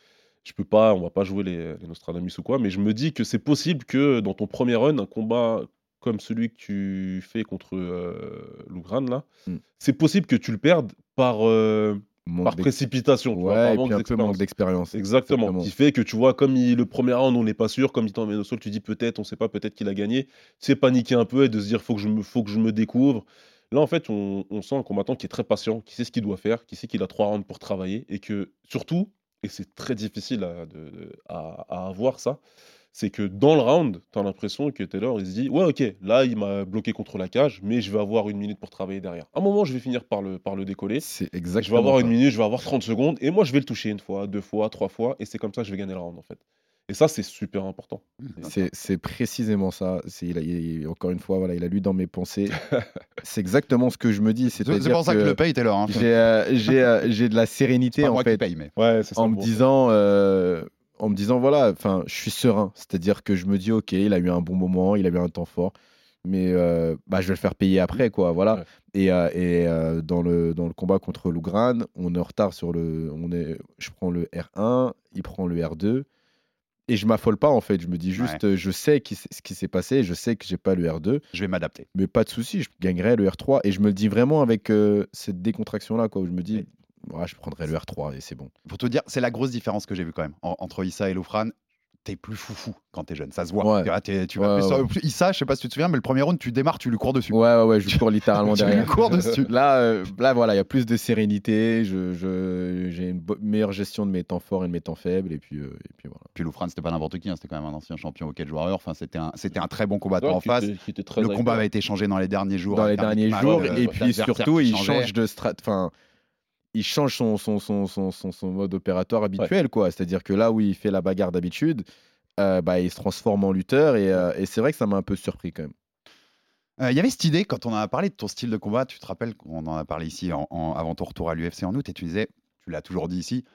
Je peux pas, on va pas jouer les, les Nostradamus ou quoi, mais je me dis que c'est possible que dans ton premier run, un combat comme celui que tu fais contre euh, Lougran là, Mm. c'est possible que tu le perdes par euh, Manque par précipitation, tu vois, Ouais, par et manque puis un peu manque d'expérience. Exactement. Exactement. Qui fait que tu vois, comme il- le premier round, on n'est pas sûr, comme il t'emmène au sol, tu dis peut-être, on sait pas, peut-être qu'il a gagné. Tu sais, paniquer un peu et de se dire faut que je me, faut que je me découvre. Là, en fait, on, on sent un combattant qui est très patient, qui sait ce qu'il doit faire, qui sait qu'il a trois rounds pour travailler et que surtout, et c'est très difficile à, de- de- à- à avoir ça, c'est que dans le round, tu as l'impression que Taylor, il se dit Ouais, ok, là, il m'a bloqué contre la cage, mais je vais avoir une minute pour travailler derrière. À un moment, je vais finir par le, par le décoller. C'est Je vais exactement avoir ça. une minute, je vais avoir 30 secondes, et moi je vais le toucher une fois, deux fois, trois fois, et c'est comme ça que je vais gagner le round en fait. Et ça, c'est super important. C'est c'est précisément ça. C'est il a- il- encore une fois, voilà, il a lu dans mes pensées. c'est exactement ce que je me dis. C'est pour ça que, je le paye, Taylor. Hein. j'ai euh, euh, j'ai de la sérénité pas en moi qui fait paye, mais... Ouais, c'est ça. en me bon disant euh, en me disant voilà enfin je suis serein. C'est-à-dire que je me dis ok il a eu un bon moment il a eu un temps fort mais euh, bah, je vais le faire payer après quoi voilà. Ouais. et, euh, et euh, dans le dans le combat contre Lougran on est en retard sur le on est je prends le R1 il prend le R2 et je m'affole pas en fait. Je me dis juste je sais qui ce qui s'est passé je sais que j'ai pas le R2 Je vais m'adapter. mais pas de souci je gagnerai le R3 et je me le dis vraiment avec cette décontraction là quoi où je me dis ouais, je prendrai le R3 et c'est bon Pour te dire, c'est la grosse différence que j'ai vue quand même en- entre Issa et Loufran. T'es plus foufou quand t'es jeune, ça se voit. Ouais. Tu t'es- tu vas Ouais, plus- ouais. plus- Issa, je sais pas si tu te souviens, mais le premier round, tu démarres, tu lui cours dessus. Ouais, ouais, ouais, je cours littéralement Tu lui derrière. cours dessus. Là, euh, là, voilà, il y a plus de sérénité. Je, je- j'ai une meilleure gestion de mes temps forts et de mes temps faibles. Et puis, euh, et puis voilà. Puis Loufran, c'était pas n'importe qui, hein, c'était quand même un ancien champion cage warrior. Enfin, c'était un, c'était un très bon combattant Ouais, en face. Le combat avait été changé dans les derniers jours. Dans les avec un derniers jours. de- et puis surtout, il change de strat. Enfin, il change son, son, son, son, son, mode opératoire habituel, quoi. C'est-à-dire que là où il fait la bagarre d'habitude, euh, bah, il se transforme en lutteur. Et, euh, et c'est vrai que ça m'a un peu surpris quand même. Euh, Il y avait cette idée, quand on en a parlé de ton style de combat, tu te rappelles qu'on en a parlé ici en- en- avant ton retour à l'UFC en août, et tu disais, tu l'as toujours dit ici,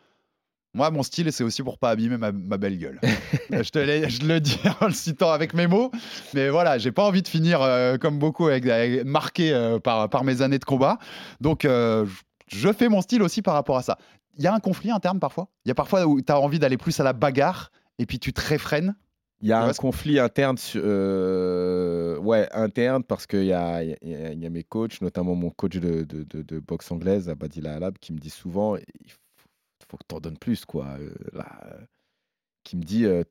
moi, mon style, c'est aussi pour pas abîmer ma, ma belle gueule. je, te je le dis en le citant avec mes mots, mais voilà, j'ai pas envie de finir euh, comme beaucoup, avec, avec- marqué euh, par, par mes années de combat. Donc, euh, je- je fais mon style aussi par rapport à ça. Il y a un conflit interne parfois? Il y a parfois où tu as envie d'aller plus à la bagarre, et puis tu te réfrènes Il y a un conflit interne, euh, ouais, interne parce qu'il y a, il y, a, il y a mes coachs, notamment mon coach de, de, de- de boxe anglaise, Abadila Alab, qui me dit souvent il faut, faut que tu en donnes plus. Quoi. euh, là, euh, qui me dit, euh,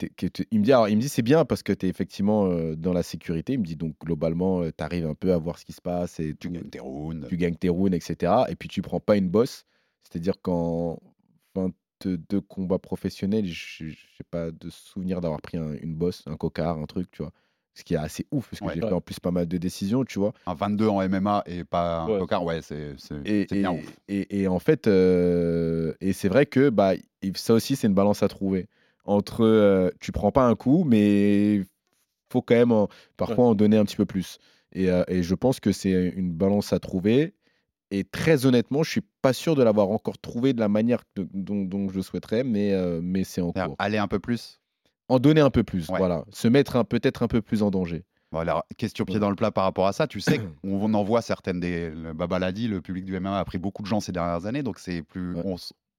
il me dit, alors, il me dit c'est bien parce que tu es effectivement euh, dans la sécurité. Il me dit donc globalement, tu arrives un peu à voir ce qui se passe et Tu gagnes tes rounds. tu gagnes tes rounds, etc. Et puis tu prends pas une bosse. C'est-à-dire qu'en 22 combats professionnels, je n'ai pas de souvenir d'avoir pris un- une bosse, un cocard, un truc, tu vois. Ce qui est assez ouf, parce que Ouais. j'ai Ouais. fait en plus pas mal de décisions, tu vois. Un 22 en MMA et pas un Ouais. cocard, ouais, c'est Et, bien ouf. et- et en fait, euh, et c'est vrai que bah, ça aussi, c'est une balance à trouver. Entre, euh, tu prends pas un coup, mais faut quand même en- parfois en donner un petit peu plus. Et, euh, et je pense que c'est une balance à trouver. Et très honnêtement, je suis pas sûr de l'avoir encore trouvé de la manière de- dont, dont je souhaiterais, mais, euh, mais c'est en cours. Aller un peu plus? En donner un peu plus, Ouais. voilà. Se mettre peut-être un peu plus en danger. Voilà, question pied dans le plat par rapport à ça. Tu sais qu'on en voit certaines des. Le Baba l'a dit, le public du MMA a pris beaucoup de gens ces dernières années, donc c'est plus. Ouais. On,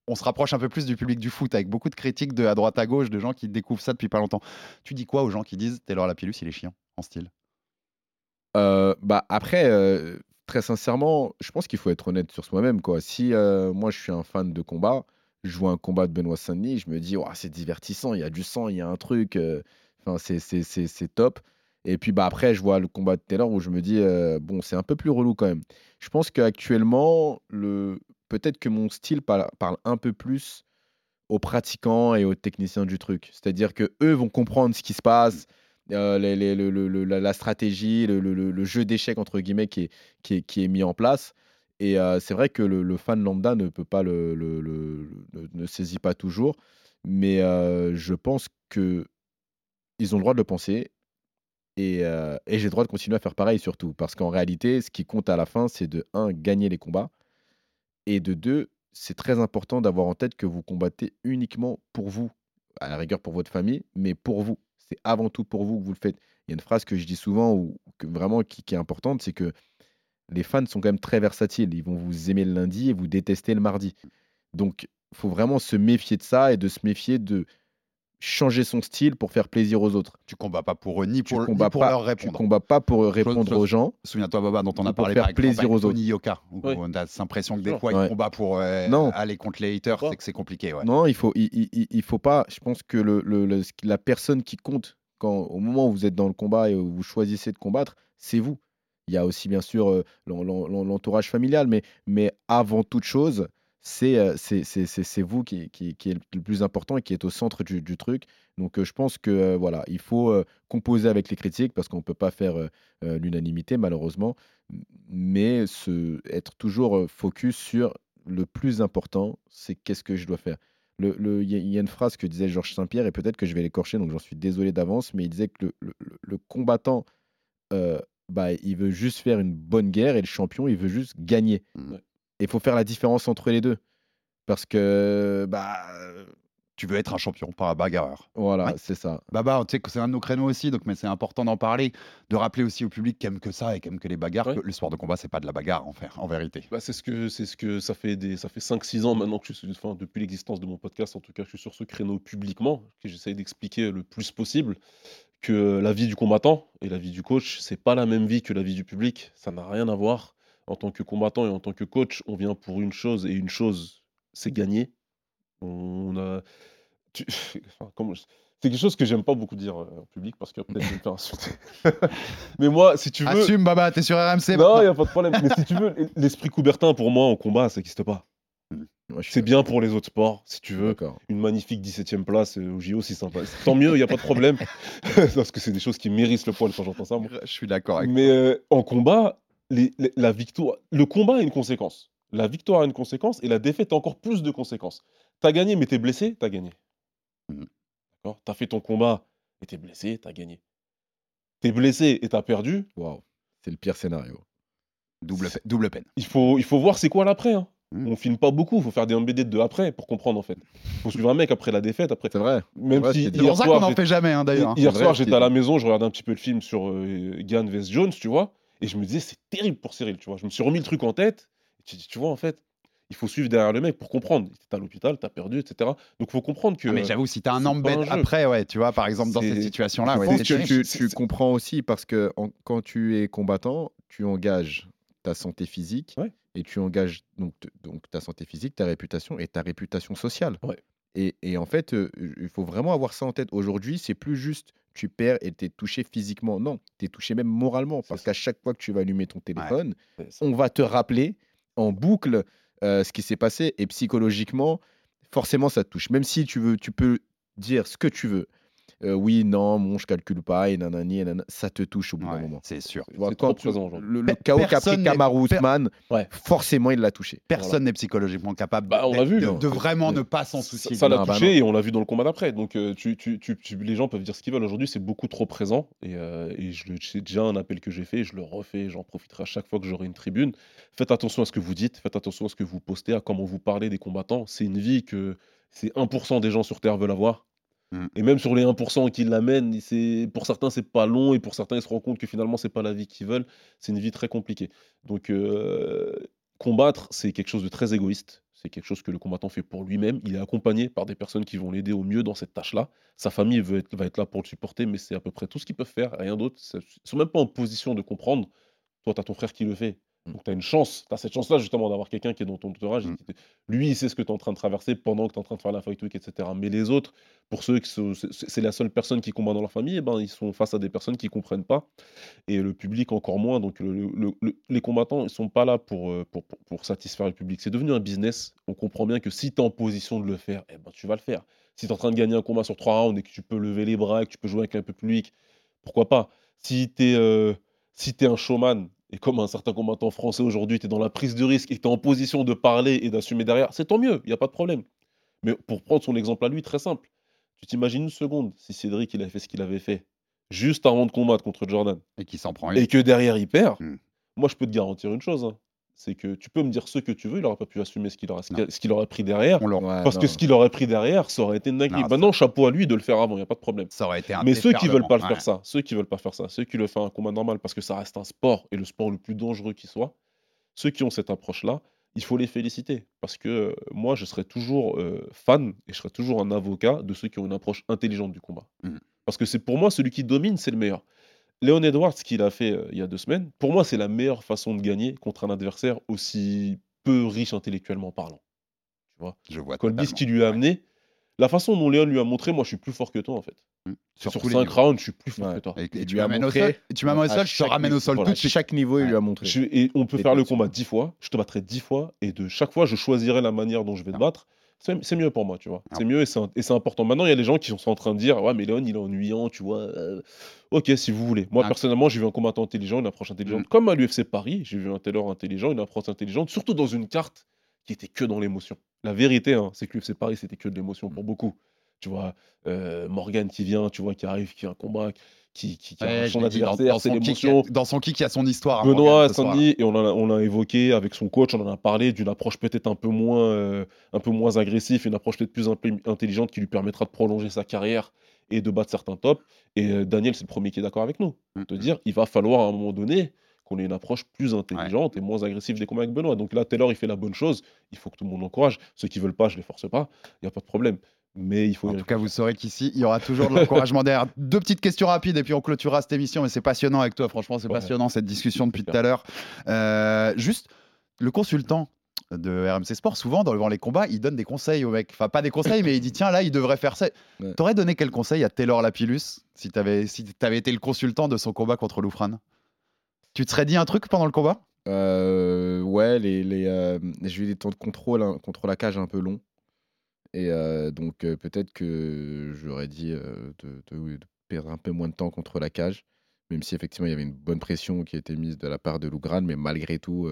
on se rapproche un peu plus du public du foot avec beaucoup de critiques de à droite à gauche, de gens qui découvrent ça depuis pas longtemps. Tu dis quoi aux gens qui disent Taylor Lapillus, il est chiant en style? Euh, bah après, euh, très sincèrement, je pense qu'il faut être honnête sur soi-même. Quoi. Si euh, moi je suis un fan de combat, je vois un combat de Benoît Saint-Denis, je me dis, Ouah, c'est divertissant, il y a du sang, il y a un truc, enfin, c'est, top. Et puis bah, après, je vois le combat de Taylor où je me dis, bon, c'est un peu plus relou quand même. Je pense qu'actuellement, le... peut-être que mon style parle, parle un peu plus aux pratiquants et aux techniciens du truc. C'est-à-dire que eux vont comprendre ce qui se passe, euh, les- les- le- le- le- la, stratégie, le, jeu d'échecs entre guillemets qui est, qui est, qui est mis en place. Et euh, c'est vrai que le, fan lambda ne peut pas le, ne saisit pas toujours, mais euh, je pense que ils ont le droit de le penser. Et, et j'ai le droit de continuer à faire pareil surtout. Parce qu'en réalité, ce qui compte à la fin, c'est de, un, gagner les combats. Et de deux, c'est très important d'avoir en tête que vous combattez uniquement pour vous. À la rigueur pour votre famille, mais pour vous. C'est avant tout pour vous que vous le faites. Il y a une phrase que je dis souvent, ou vraiment qui, qui est importante, c'est que les fans sont quand même très versatiles. Ils vont vous aimer le lundi et vous détester le mardi. Donc, faut vraiment se méfier de ça et de se méfier de changer son style pour faire plaisir aux autres. Tu combats pas pour eux, ni Tu pour, ni combats pour pas, leur tu répondre. combats pas pour répondre chose- aux gens. Souviens-toi, Baba, dont on a Pour parlé faire par exemple, plaisir avec aux autres. Tony Yoka, où Oui. on a cette impression que des fois, Ouais. il combat pour euh, Non. aller contre les haters, c'est que c'est compliqué. Ouais. Non, il faut, il, il- il- il faut pas. Je pense que le, la personne qui compte quand, au moment où vous êtes dans le combat et où vous choisissez de combattre, c'est vous. Il y a aussi bien sûr euh, l'en- l'en- l'en- l'entourage familial, mais, mais avant toute chose, c'est vous qui, qui, qui est le plus important et qui est au centre du, truc. Donc je pense que voilà, il faut composer avec les critiques parce qu'on ne peut pas faire l'unanimité malheureusement, mais être toujours focus sur le plus important, c'est qu'est-ce que je dois faire. Le- le- Il y, a- il une phrase que disait Georges Saint-Pierre, et peut-être que je vais l'écorcher, donc j'en suis désolé d'avance, mais il disait que le, combattant, bah, il veut juste faire une bonne guerre, et le champion, il veut juste gagner. Mm. Et il faut faire la différence entre les deux. Parce que, bah, Tu veux être un champion, pas un bagarreur. voilà, Ouais. c'est ça. Baba, tu sais que c'est un de nos créneaux aussi, donc mais c'est important d'en parler, de rappeler aussi au public qui aime que ça et qui aime que les bagarres, Ouais. que le sport de combat, c'est pas de la bagarre en, fait, en vérité. Bah, c'est ce que c'est ce que ça fait des ça fait 5-6 ans maintenant que je suis enfin, depuis l'existence de mon podcast en tout cas je suis sur ce créneau publiquement que j'essaye d'expliquer le plus possible que la vie du combattant et la vie du coach c'est pas la même vie que la vie du public ça n'a rien à voir en tant que combattant et en tant que coach on vient pour une chose et une chose c'est gagner on a tu- c'est quelque chose que j'aime pas beaucoup dire euh, en public parce que peut-être je vais me faire insulter mais moi si tu veux Assume, Baba, t'es sur RMC non, il n'y a pas de problème. Mais si tu veux, l'esprit Coubertin, pour moi, en combat, ça n'existe pas. Suis C'est bien pour les autres sports, si tu veux. Une magnifique 17ème place euh, au JO, c'est sympa. Tant mieux, il n'y a pas de problème. Parce que c'est des choses qui mérissent le poil quand j'entends ça. moi. Je suis d'accord avec Mais euh, en combat, les- les- la victoire, le combat a une conséquence. La victoire a une conséquence et la défaite a encore plus de conséquences. T'as gagné, mais t'es blessé, t'as gagné. Mhm. D'accord? T'as fait ton combat et t'es blessé, t'as gagné. T'es blessé et t'as perdu, Waouh, c'est le pire scénario. double, pe- double peine. il faut, il faut voir c'est quoi l'après. hein. Mhm. On filme pas beaucoup, il faut faire des MBD de après pour comprendre en fait. faut suivre un mec après la défaite, après. C'est vrai. Même vrai, si c'est hier pour ça soir, qu'on en fait jamais, hein, d'ailleurs. Hier C'est vrai, soir, j'étais à la maison, je regardais un petit peu le film sur euh, Gann vs Jones, tu vois, et je me disais, c'est terrible pour Cyril, tu vois. Je me suis remis le truc en tête, et tu, tu vois, en fait, il faut suivre derrière le mec pour comprendre. T'es à l'hôpital, t'as perdu, etc. Donc, il faut comprendre que. Ah, mais j'avoue, si t'as un jeu. après, ouais, tu vois, par exemple, dans cette situation-là, ouais, tu, tu c'est- comprends aussi parce que en- quand tu es combattant, tu engages ta santé physique Ouais. et tu engages donc, donc ta santé physique, ta réputation et ta réputation sociale. Ouais. Et, et en fait, euh, il faut vraiment avoir ça en tête. Aujourd'hui, c'est plus juste tu perds et tu es touché physiquement. Non, tu es touché même moralement parce qu'à chaque fois que tu vas allumer ton téléphone, on va te rappeler en boucle euh, ce qui s'est passé et psychologiquement, forcément, ça te touche. Même si tu veux, tu peux dire ce que tu veux. Euh, oui, non, bon, je calcule pas, et nanani, et nanana, ça te touche au bout d'un Ouais, moment. c'est sûr. Tu vois, C'est quand trop tu- présent aujourd'hui. le, chaos qu'a pris Kamaru per- Usman, Ouais. forcément, il l'a touché. Personne n'est psychologiquement capable Bah, on de- l'a vu, de, hein. de vraiment Ouais. ne pas s'en soucier. ça l'a bah touché et on l'a vu dans le combat d'après. Donc euh, tu, tu- tu- tu- les gens peuvent dire ce qu'ils veulent. Aujourd'hui, c'est beaucoup trop présent. Et, euh, et je le- c'est déjà un appel que j'ai fait. Je le refais. J'en profiterai à chaque fois que j'aurai une tribune. Faites attention à ce que vous dites. Faites attention à ce que vous postez, à comment vous parlez des combattants. C'est une vie que c'est 1% des gens sur Terre veulent avoir. Mm. Et même sur les 1% qui l'amènent, pour certains, c'est pas long. Et pour certains, ils se rendent compte que finalement, c'est pas la vie qu'ils veulent. C'est une vie très compliquée. Donc, euh, combattre, c'est quelque chose de très égoïste. C'est quelque chose que le combattant fait pour lui-même. Il est accompagné par des personnes qui vont l'aider au mieux dans cette tâche-là. Sa famille veut être- va être là pour le supporter, mais c'est à peu près tout ce qu'ils peuvent faire, rien d'autre. Ils sont même pas en position de comprendre. Toi, tu as ton frère qui le fait. Donc tu as une chance, tu as cette chance-là justement d'avoir quelqu'un qui est dans ton entourage. Mm. Lui, il sait ce que tu es en train de traverser pendant que tu es en train de faire la fight week, etc. Mais les autres, pour ceux qui sont- c'est la seule personne qui combat dans leur famille, eh ben, ils sont face à des personnes qui comprennent pas. Et le public encore moins. Donc le- le- le- les combattants, ils sont pas là pour, euh, pour, pour- pour satisfaire le public. C'est devenu un business. On comprend bien que si tu es en position de le faire, eh ben, tu vas le faire. Si tu es en train de gagner un combat sur trois rounds et que tu peux lever les bras, et que tu peux jouer avec un peu public, pourquoi pas? Si tu es, si tu es un showman, et comme un certain combattant français aujourd'hui, tu es dans la prise de risque et tu es en position de parler et d'assumer derrière, c'est tant mieux, il n'y a pas de problème. Mais pour prendre son exemple à lui, très simple. Tu t'imagines une seconde si Cédric il avait fait ce qu'il avait fait juste avant de combattre contre Jordan Et qui s'en prend une. et que derrière il perd, Hmm. moi je peux te garantir une chose. hein, c'est que tu peux me dire ce que tu veux, il n'aurait pas pu assumer ce qu'il aurait, ce qu'il- aurait pris derrière. On leur- Ouais, Parce non. que ce qu'il aurait pris derrière, ça aurait été une dinguerie. Maintenant, chapeau à lui de le faire avant, il n'y a pas de problème. Ça aurait été un Mais ceux qui veulent pas le faire ouais. ça, ceux qui veulent pas faire ça, ceux qui le font un combat normal parce que ça reste un sport et le sport le plus dangereux qui soit, ceux qui ont cette approche-là, il faut les féliciter parce que euh, moi je serai toujours euh, fan et je serai toujours un avocat de ceux qui ont une approche intelligente du combat. Mhm. Parce que c'est pour moi celui qui domine, c'est le meilleur. Léon Edwards, ce qu'il a fait euh, il y a deux semaines, pour moi c'est la meilleure façon de gagner contre un adversaire aussi peu riche intellectuellement parlant. Tu vois? Je vois Colby, ce totalement. qui lui a amené, la façon dont Léon lui a montré, moi je suis plus fort que toi en fait. Mm. Sur, les 5 niveaux. rounds, je suis plus fort Ouais. que toi. Et, tu m'amènes au montré- sol, tu m'amènes au sol, je te chaque ramène au sol voilà, tout suite. chaque niveau, il lui a montré. Je- et on peut faire le combat 10 fois, je te battrai 10 fois, et de chaque fois, je choisirai la manière dont je vais te battre. C'est mieux pour moi, tu vois. C'est mieux et c'est important. Maintenant, il y a des gens qui sont en train de dire Ouais, mais Léon, il est ennuyant, tu vois. euh, ok, si vous voulez. Moi, Ah. personnellement, j'ai vu un combattant intelligent, une approche intelligente. Comme à l'UFC Paris, j'ai vu un Taylor intelligent, une approche intelligente, surtout dans une carte qui était que dans l'émotion. La vérité, hein, c'est que l'UFC Paris, c'était que de l'émotion pour beaucoup. Tu vois, euh, Morgan qui vient, tu vois, qui arrive, qui a un combat, qui, qui, qui Ouais, je son adversaire, dans c'est son kick, l'émotion. dans son kick, il y a son histoire. à Benoît. Sandy, et on en a, on l'a évoqué avec son coach, on en a parlé d'une approche peut-être un peu moins, euh, un peu moins agressive, une approche peut-être plus intelligente qui lui permettra de prolonger sa carrière et de battre certains tops. Et euh, Daniel, c'est le premier qui est d'accord avec nous. Mm, De mm. dire, il va falloir à un moment donné qu'on ait une approche plus intelligente et moins agressive des combats avec Benoît. Donc là, Taylor, il fait la bonne chose. Il faut que tout le monde l'encourage. Ceux qui veulent pas, je les force pas. Il n'y a pas de problème. Mais il faut. En tout cas, vous saurez qu'ici, il y aura toujours de l'encouragement derrière. Deux petites questions rapides et puis on clôturera cette émission. Mais c'est passionnant avec toi, franchement, c'est Ouais. passionnant cette discussion depuis tout à l'heure. Euh, juste, le consultant de RMC Sport, souvent, dans les combats, il donne des conseils au mec. Enfin, pas des conseils, mais il dit tiens, là, il devrait faire ça. Ouais. T'aurais donné quel conseil à Taylor Lapillus si t'avais si avais été le consultant de son combat contre Loufran Tu te serais dit un truc pendant le combat? Euh, ouais, les, les, euh, j'ai eu des temps de contrôle hein, contre la cage un peu longs. Et donc, peut-être que j'aurais dit de, de- perdre un peu moins de temps contre la cage, même si effectivement il y avait une bonne pression qui été mise de la part de Lougran, mais malgré tout,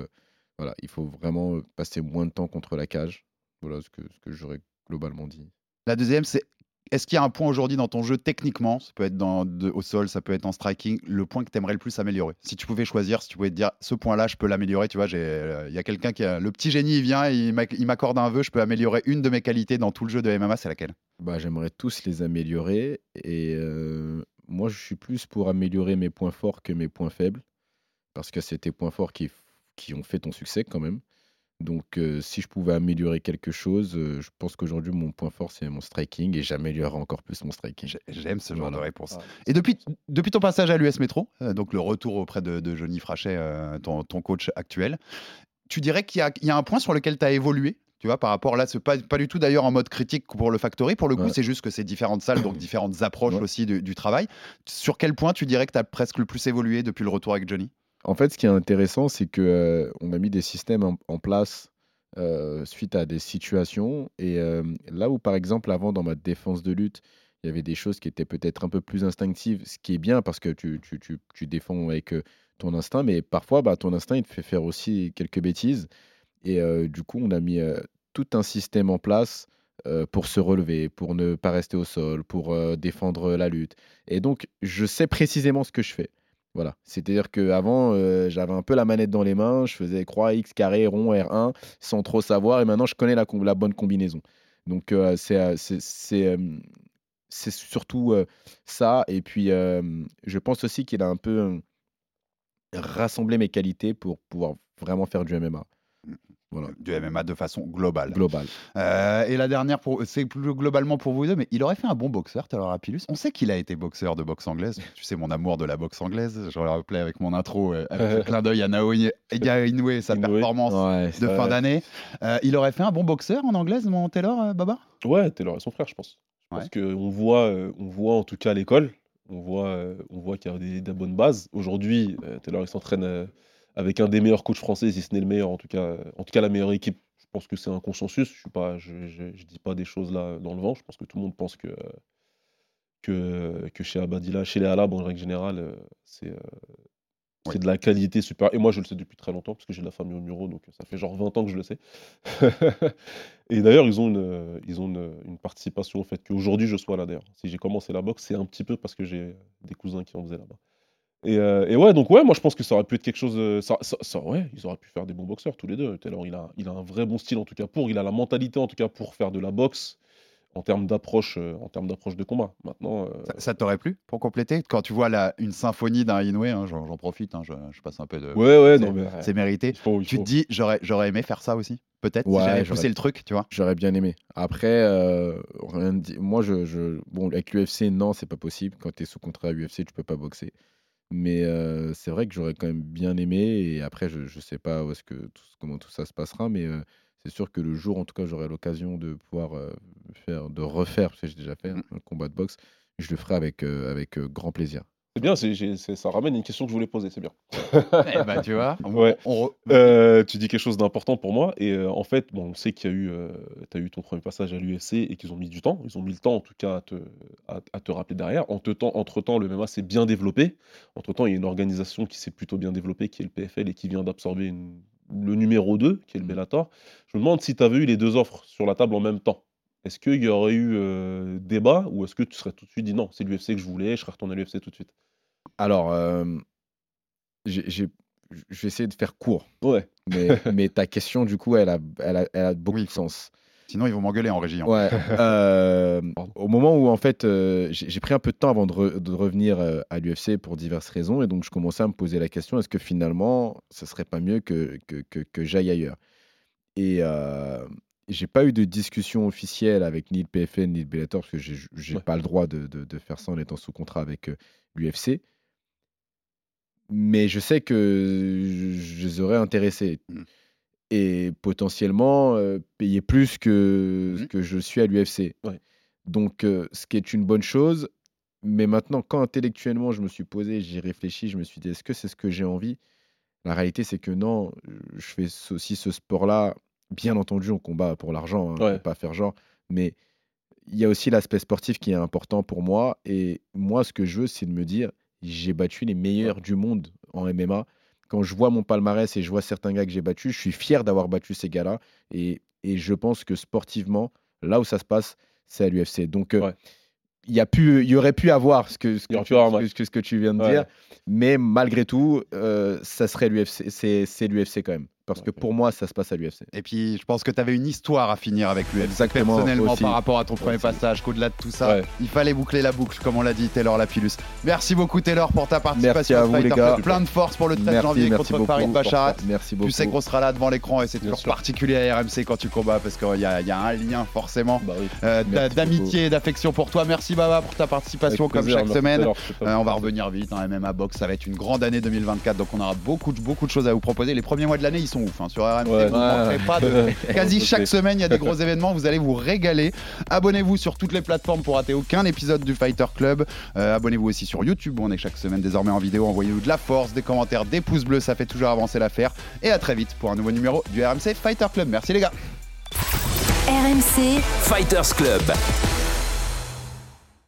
voilà, il faut vraiment passer moins de temps contre la cage. Voilà ce que, ce que j'aurais globalement dit. La deuxième, c'est est-ce qu'il y a un point aujourd'hui dans ton jeu techniquement, ça peut être au sol, ça peut être en striking, le point que tu aimerais le plus améliorer? Si tu pouvais choisir, si tu pouvais te dire ce point-là, je peux l'améliorer, tu vois, euh, il y a quelqu'un qui a le petit génie, il vient, il m'ac- il m'accorde un vœu, je peux améliorer une de mes qualités dans tout le jeu de MMA, c'est laquelle? Bah, j'aimerais tous les améliorer. Et euh, moi, je suis plus pour améliorer mes points forts que mes points faibles. Parce que c'est tes points forts qui ont fait ton succès quand même. Donc, euh, si je pouvais améliorer quelque chose, euh, je pense qu'aujourd'hui, mon point fort, c'est mon striking. Et j'améliorerai encore plus mon striking. J'ai- J'aime ce genre Voilà. de réponse. Ah, Et depuis, depuis ton passage à l'US Métro, euh, donc le retour auprès de, de Johnny Frachet, euh, ton, ton coach actuel, tu dirais qu'il y a, il y a un point sur lequel tu as évolué tu vois, par rapport là, c'est pas, pas du tout d'ailleurs en mode critique pour le Factory. Pour le coup, Ouais. c'est juste que c'est différentes salles, donc différentes approches Ouais. aussi du, du travail. Sur quel point tu dirais que tu as presque le plus évolué depuis le retour avec Johnny? En fait, ce qui est intéressant, c'est que on a mis des systèmes en, place suite à des situations. Et là où, par exemple, avant, dans ma défense de lutte, il y avait des choses qui étaient peut-être un peu plus instinctives, ce qui est bien parce que tu, défends avec ton instinct, mais parfois, bah, ton instinct, il te fait faire aussi quelques bêtises. Et du coup, on a mis tout un système en place pour se relever, pour ne pas rester au sol, pour défendre la lutte. Et donc, je sais précisément ce que je fais. Voilà. C'est-à-dire qu'avant, euh, j'avais un peu la manette dans les mains, je faisais croix, X, carré, rond, R1, sans trop savoir, et maintenant, je connais la, bonne combinaison. Donc, euh, c'est euh, c'est- c'est, euh, surtout euh, ça. Et puis, je pense aussi qu'il a un peu rassemblé mes qualités pour pouvoir vraiment faire du MMA. Voilà. du MMA de façon globale. Global. Euh, et la dernière, c'est plus globalement pour vous deux, mais il aurait fait un bon boxeur, Taylor Apilus. On sait qu'il a été boxeur de boxe anglaise. Tu sais, mon amour de la boxe anglaise. Je le rappelais avec mon intro, euh, avec le clin d'œil à Naoya Inoue et sa Inoue. performance Ouais, de fin d'année. Euh, il aurait fait un bon boxeur en anglaise, mon Taylor, euh, Baba? Ouais, Taylor et son frère, je pense. Ouais. pense qu'on voit, euh, on voit en tout cas à l'école, on voit, euh, on voit qu'il y a des, des bonnes bases. Aujourd'hui, euh, Taylor il s'entraîne euh, avec un des meilleurs coachs français, si ce n'est le meilleur, en tout cas, en tout cas la meilleure équipe. Je pense que c'est un consensus. Je suis pas, je, je, je dis pas des choses là dans le vent. Je pense que tout le monde pense que que, que chez Abadila, chez les Alab en règle générale, euh, c'est euh, c'est Ouais. de la qualité super. Et moi, je le sais depuis très longtemps parce que j'ai de la famille au Muro, donc euh, ça fait genre 20 ans que je le sais. Et d'ailleurs, ils ont une, ils ont une, une participation au fait qu'aujourd'hui je sois là d'ailleurs. Si j'ai commencé la boxe, c'est un petit peu parce que j'ai des cousins qui en faisaient là-bas. Et, euh, et ouais, donc ouais, moi je pense que ça aurait pu être quelque chose. euh, Ça, ça- ça- ouais, ils auraient pu faire des bons boxeurs tous les deux. Taylor, il a, il a un vrai bon style en tout cas pour. Il a la mentalité en tout cas pour faire de la boxe en termes d'approche, euh, en termes d'approche de combat. Maintenant, euh, Ça, ça t'aurait plu pour compléter? Quand tu vois la, une symphonie d'un Inoue, hein, j'en j'en profite, hein, je, je passe un peu de. ouais, ouais, c'est- non mais C'est mérité. il faut, il Tu te dis, j'aurais j'aurais aimé faire ça aussi Peut-être Ouais, si j'avais poussé le truc, tu vois? J'aurais bien aimé. Après, euh, rien de dit- moi, je, je- bon, avec l'UFC, non, c'est pas possible. Quand tu es sous contrat à UFC, tu peux pas boxer. Mais euh, c'est vrai que j'aurais quand même bien aimé. Et après, je, je sais pas où est-ce que tout, comment tout ça se passera, mais euh, c'est sûr que le jour, en tout cas, j'aurai l'occasion de pouvoir euh, faire, de refaire, parce que j'ai déjà fait Mm. un combat de boxe. Je le ferai avec, euh, avec euh, grand plaisir. C'est bien, c'est, j'ai- c'est- ça ramène une question que je voulais poser, c'est bien. Eh ben, tu vois, on- Ouais. on re- Euh, tu dis quelque chose d'important pour moi. Et euh, en fait, bon, on sait qu'il y a eu, tu as eu ton premier passage à l'UFC et qu'ils ont mis du temps. Ils ont mis le temps, en tout cas, à te, à, à te rappeler derrière. Entre temps, entre temps, le MMA s'est bien développé. Entre temps, il y a une organisation qui s'est plutôt bien développée, qui est le PFL et qui vient d'absorber une- le numéro 2, qui est le Mhm. Bellator. Je me demande si tu avais eu les deux offres sur la table en même temps. Est-ce qu'il y aurait eu euh, débat ou est-ce que tu serais tout de suite dit non, c'est l'UFC que je voulais, je serais retourné à l'UFC tout de suite? Alors, euh, je vais essayer de faire court. Ouais. Mais, mais ta question, du coup, elle a, elle a, elle a beaucoup Oui, de sens. Sinon, ils vont m'engueuler en régie. hein. Ouais. euh, au moment où en fait euh, j'ai pris un peu de temps avant de, re- de revenir euh, à l'UFC pour diverses raisons et donc je commençais à me poser la question est-ce que finalement ce serait pas mieux que, que, que, que j'aille ailleurs? Et euh, j'ai pas eu de discussion officielle avec ni le PFN ni le Bellator parce que j'ai Ouais. pas le droit de, de, de faire ça en étant sous contrat avec l'UFC. Mais je sais que je, je les aurais intéressés Mm. et potentiellement euh, payer plus que ce Mhm. que je suis à l'UFC. Ouais. Donc, euh, ce qui est une bonne chose. Mais maintenant, quand intellectuellement je me suis posé, j'ai réfléchi, je me suis dit, est-ce que c'est ce que j'ai envie? La réalité, c'est que non, je fais aussi ce sport-là. Bien entendu, on combat pour l'argent, hein, Ouais. pas faire genre. Mais il y a aussi l'aspect sportif qui est important pour moi. Et moi, ce que je veux, c'est de me dire, j'ai battu les meilleurs du monde en MMA. Quand je vois mon palmarès et je vois certains gars que j'ai battus, je suis fier d'avoir battu ces gars-là. Et, et je pense que sportivement, là où ça se passe, c'est à l'UFC. Donc, euh, Ouais. il y, a pu, il y aurait pu avoir ce que, ce que, tu, pu avoir un ce que- match. ce que- ce que tu viens de Ouais. dire. Mais malgré tout, euh, ça serait l'UFC. C'est l'UFC quand même. Parce que pour moi, ça se passe à l'UFC. Et puis, je pense que tu avais une histoire à finir avec lui. Exactement, Personnellement, aussi. par rapport à ton premier Aussi. passage, qu'au-delà de tout ça, Ouais. il fallait boucler la boucle, comme on l'a dit, Taylor Lapillus. Merci beaucoup, Taylor, pour ta participation Merci à vous, les gars. Plein de force pour le 13 Merci, janvier merci contre beaucoup. Farid Bacharat. Merci beaucoup. Tu sais qu'on sera là devant l'écran et c'est toujours sûr. particulier à RMC quand tu combats parce qu'il y, a- il y a un lien forcément Bah oui. euh, d'amitié et d'affection pour toi. Merci Baba pour ta participation Avec comme plaisir, chaque semaine. Taylor. Euh, on va revenir vite, hein, MMA Box, ça va être une grande année 2024, donc on aura beaucoup, de- beaucoup de choses à vous proposer. Les premiers mois de l'année, ils sont ouf. hein. Sur RMC, Ouais. vous ne manquerez pas de... Quasi chaque semaine, il y a des gros événements, vous allez vous régaler. Abonnez-vous sur toutes les plateformes pour rater aucun épisode du Fighter Club. Euh, Abonnez-vous aussi sur YouTube, où on est chaque semaine désormais en vidéo. Envoyez-nous de la force, des commentaires, des pouces bleus, ça fait toujours avancer l'affaire. Et à très vite pour un nouveau numéro du RMC Fighter Club. Merci les gars. RMC Fighters Club.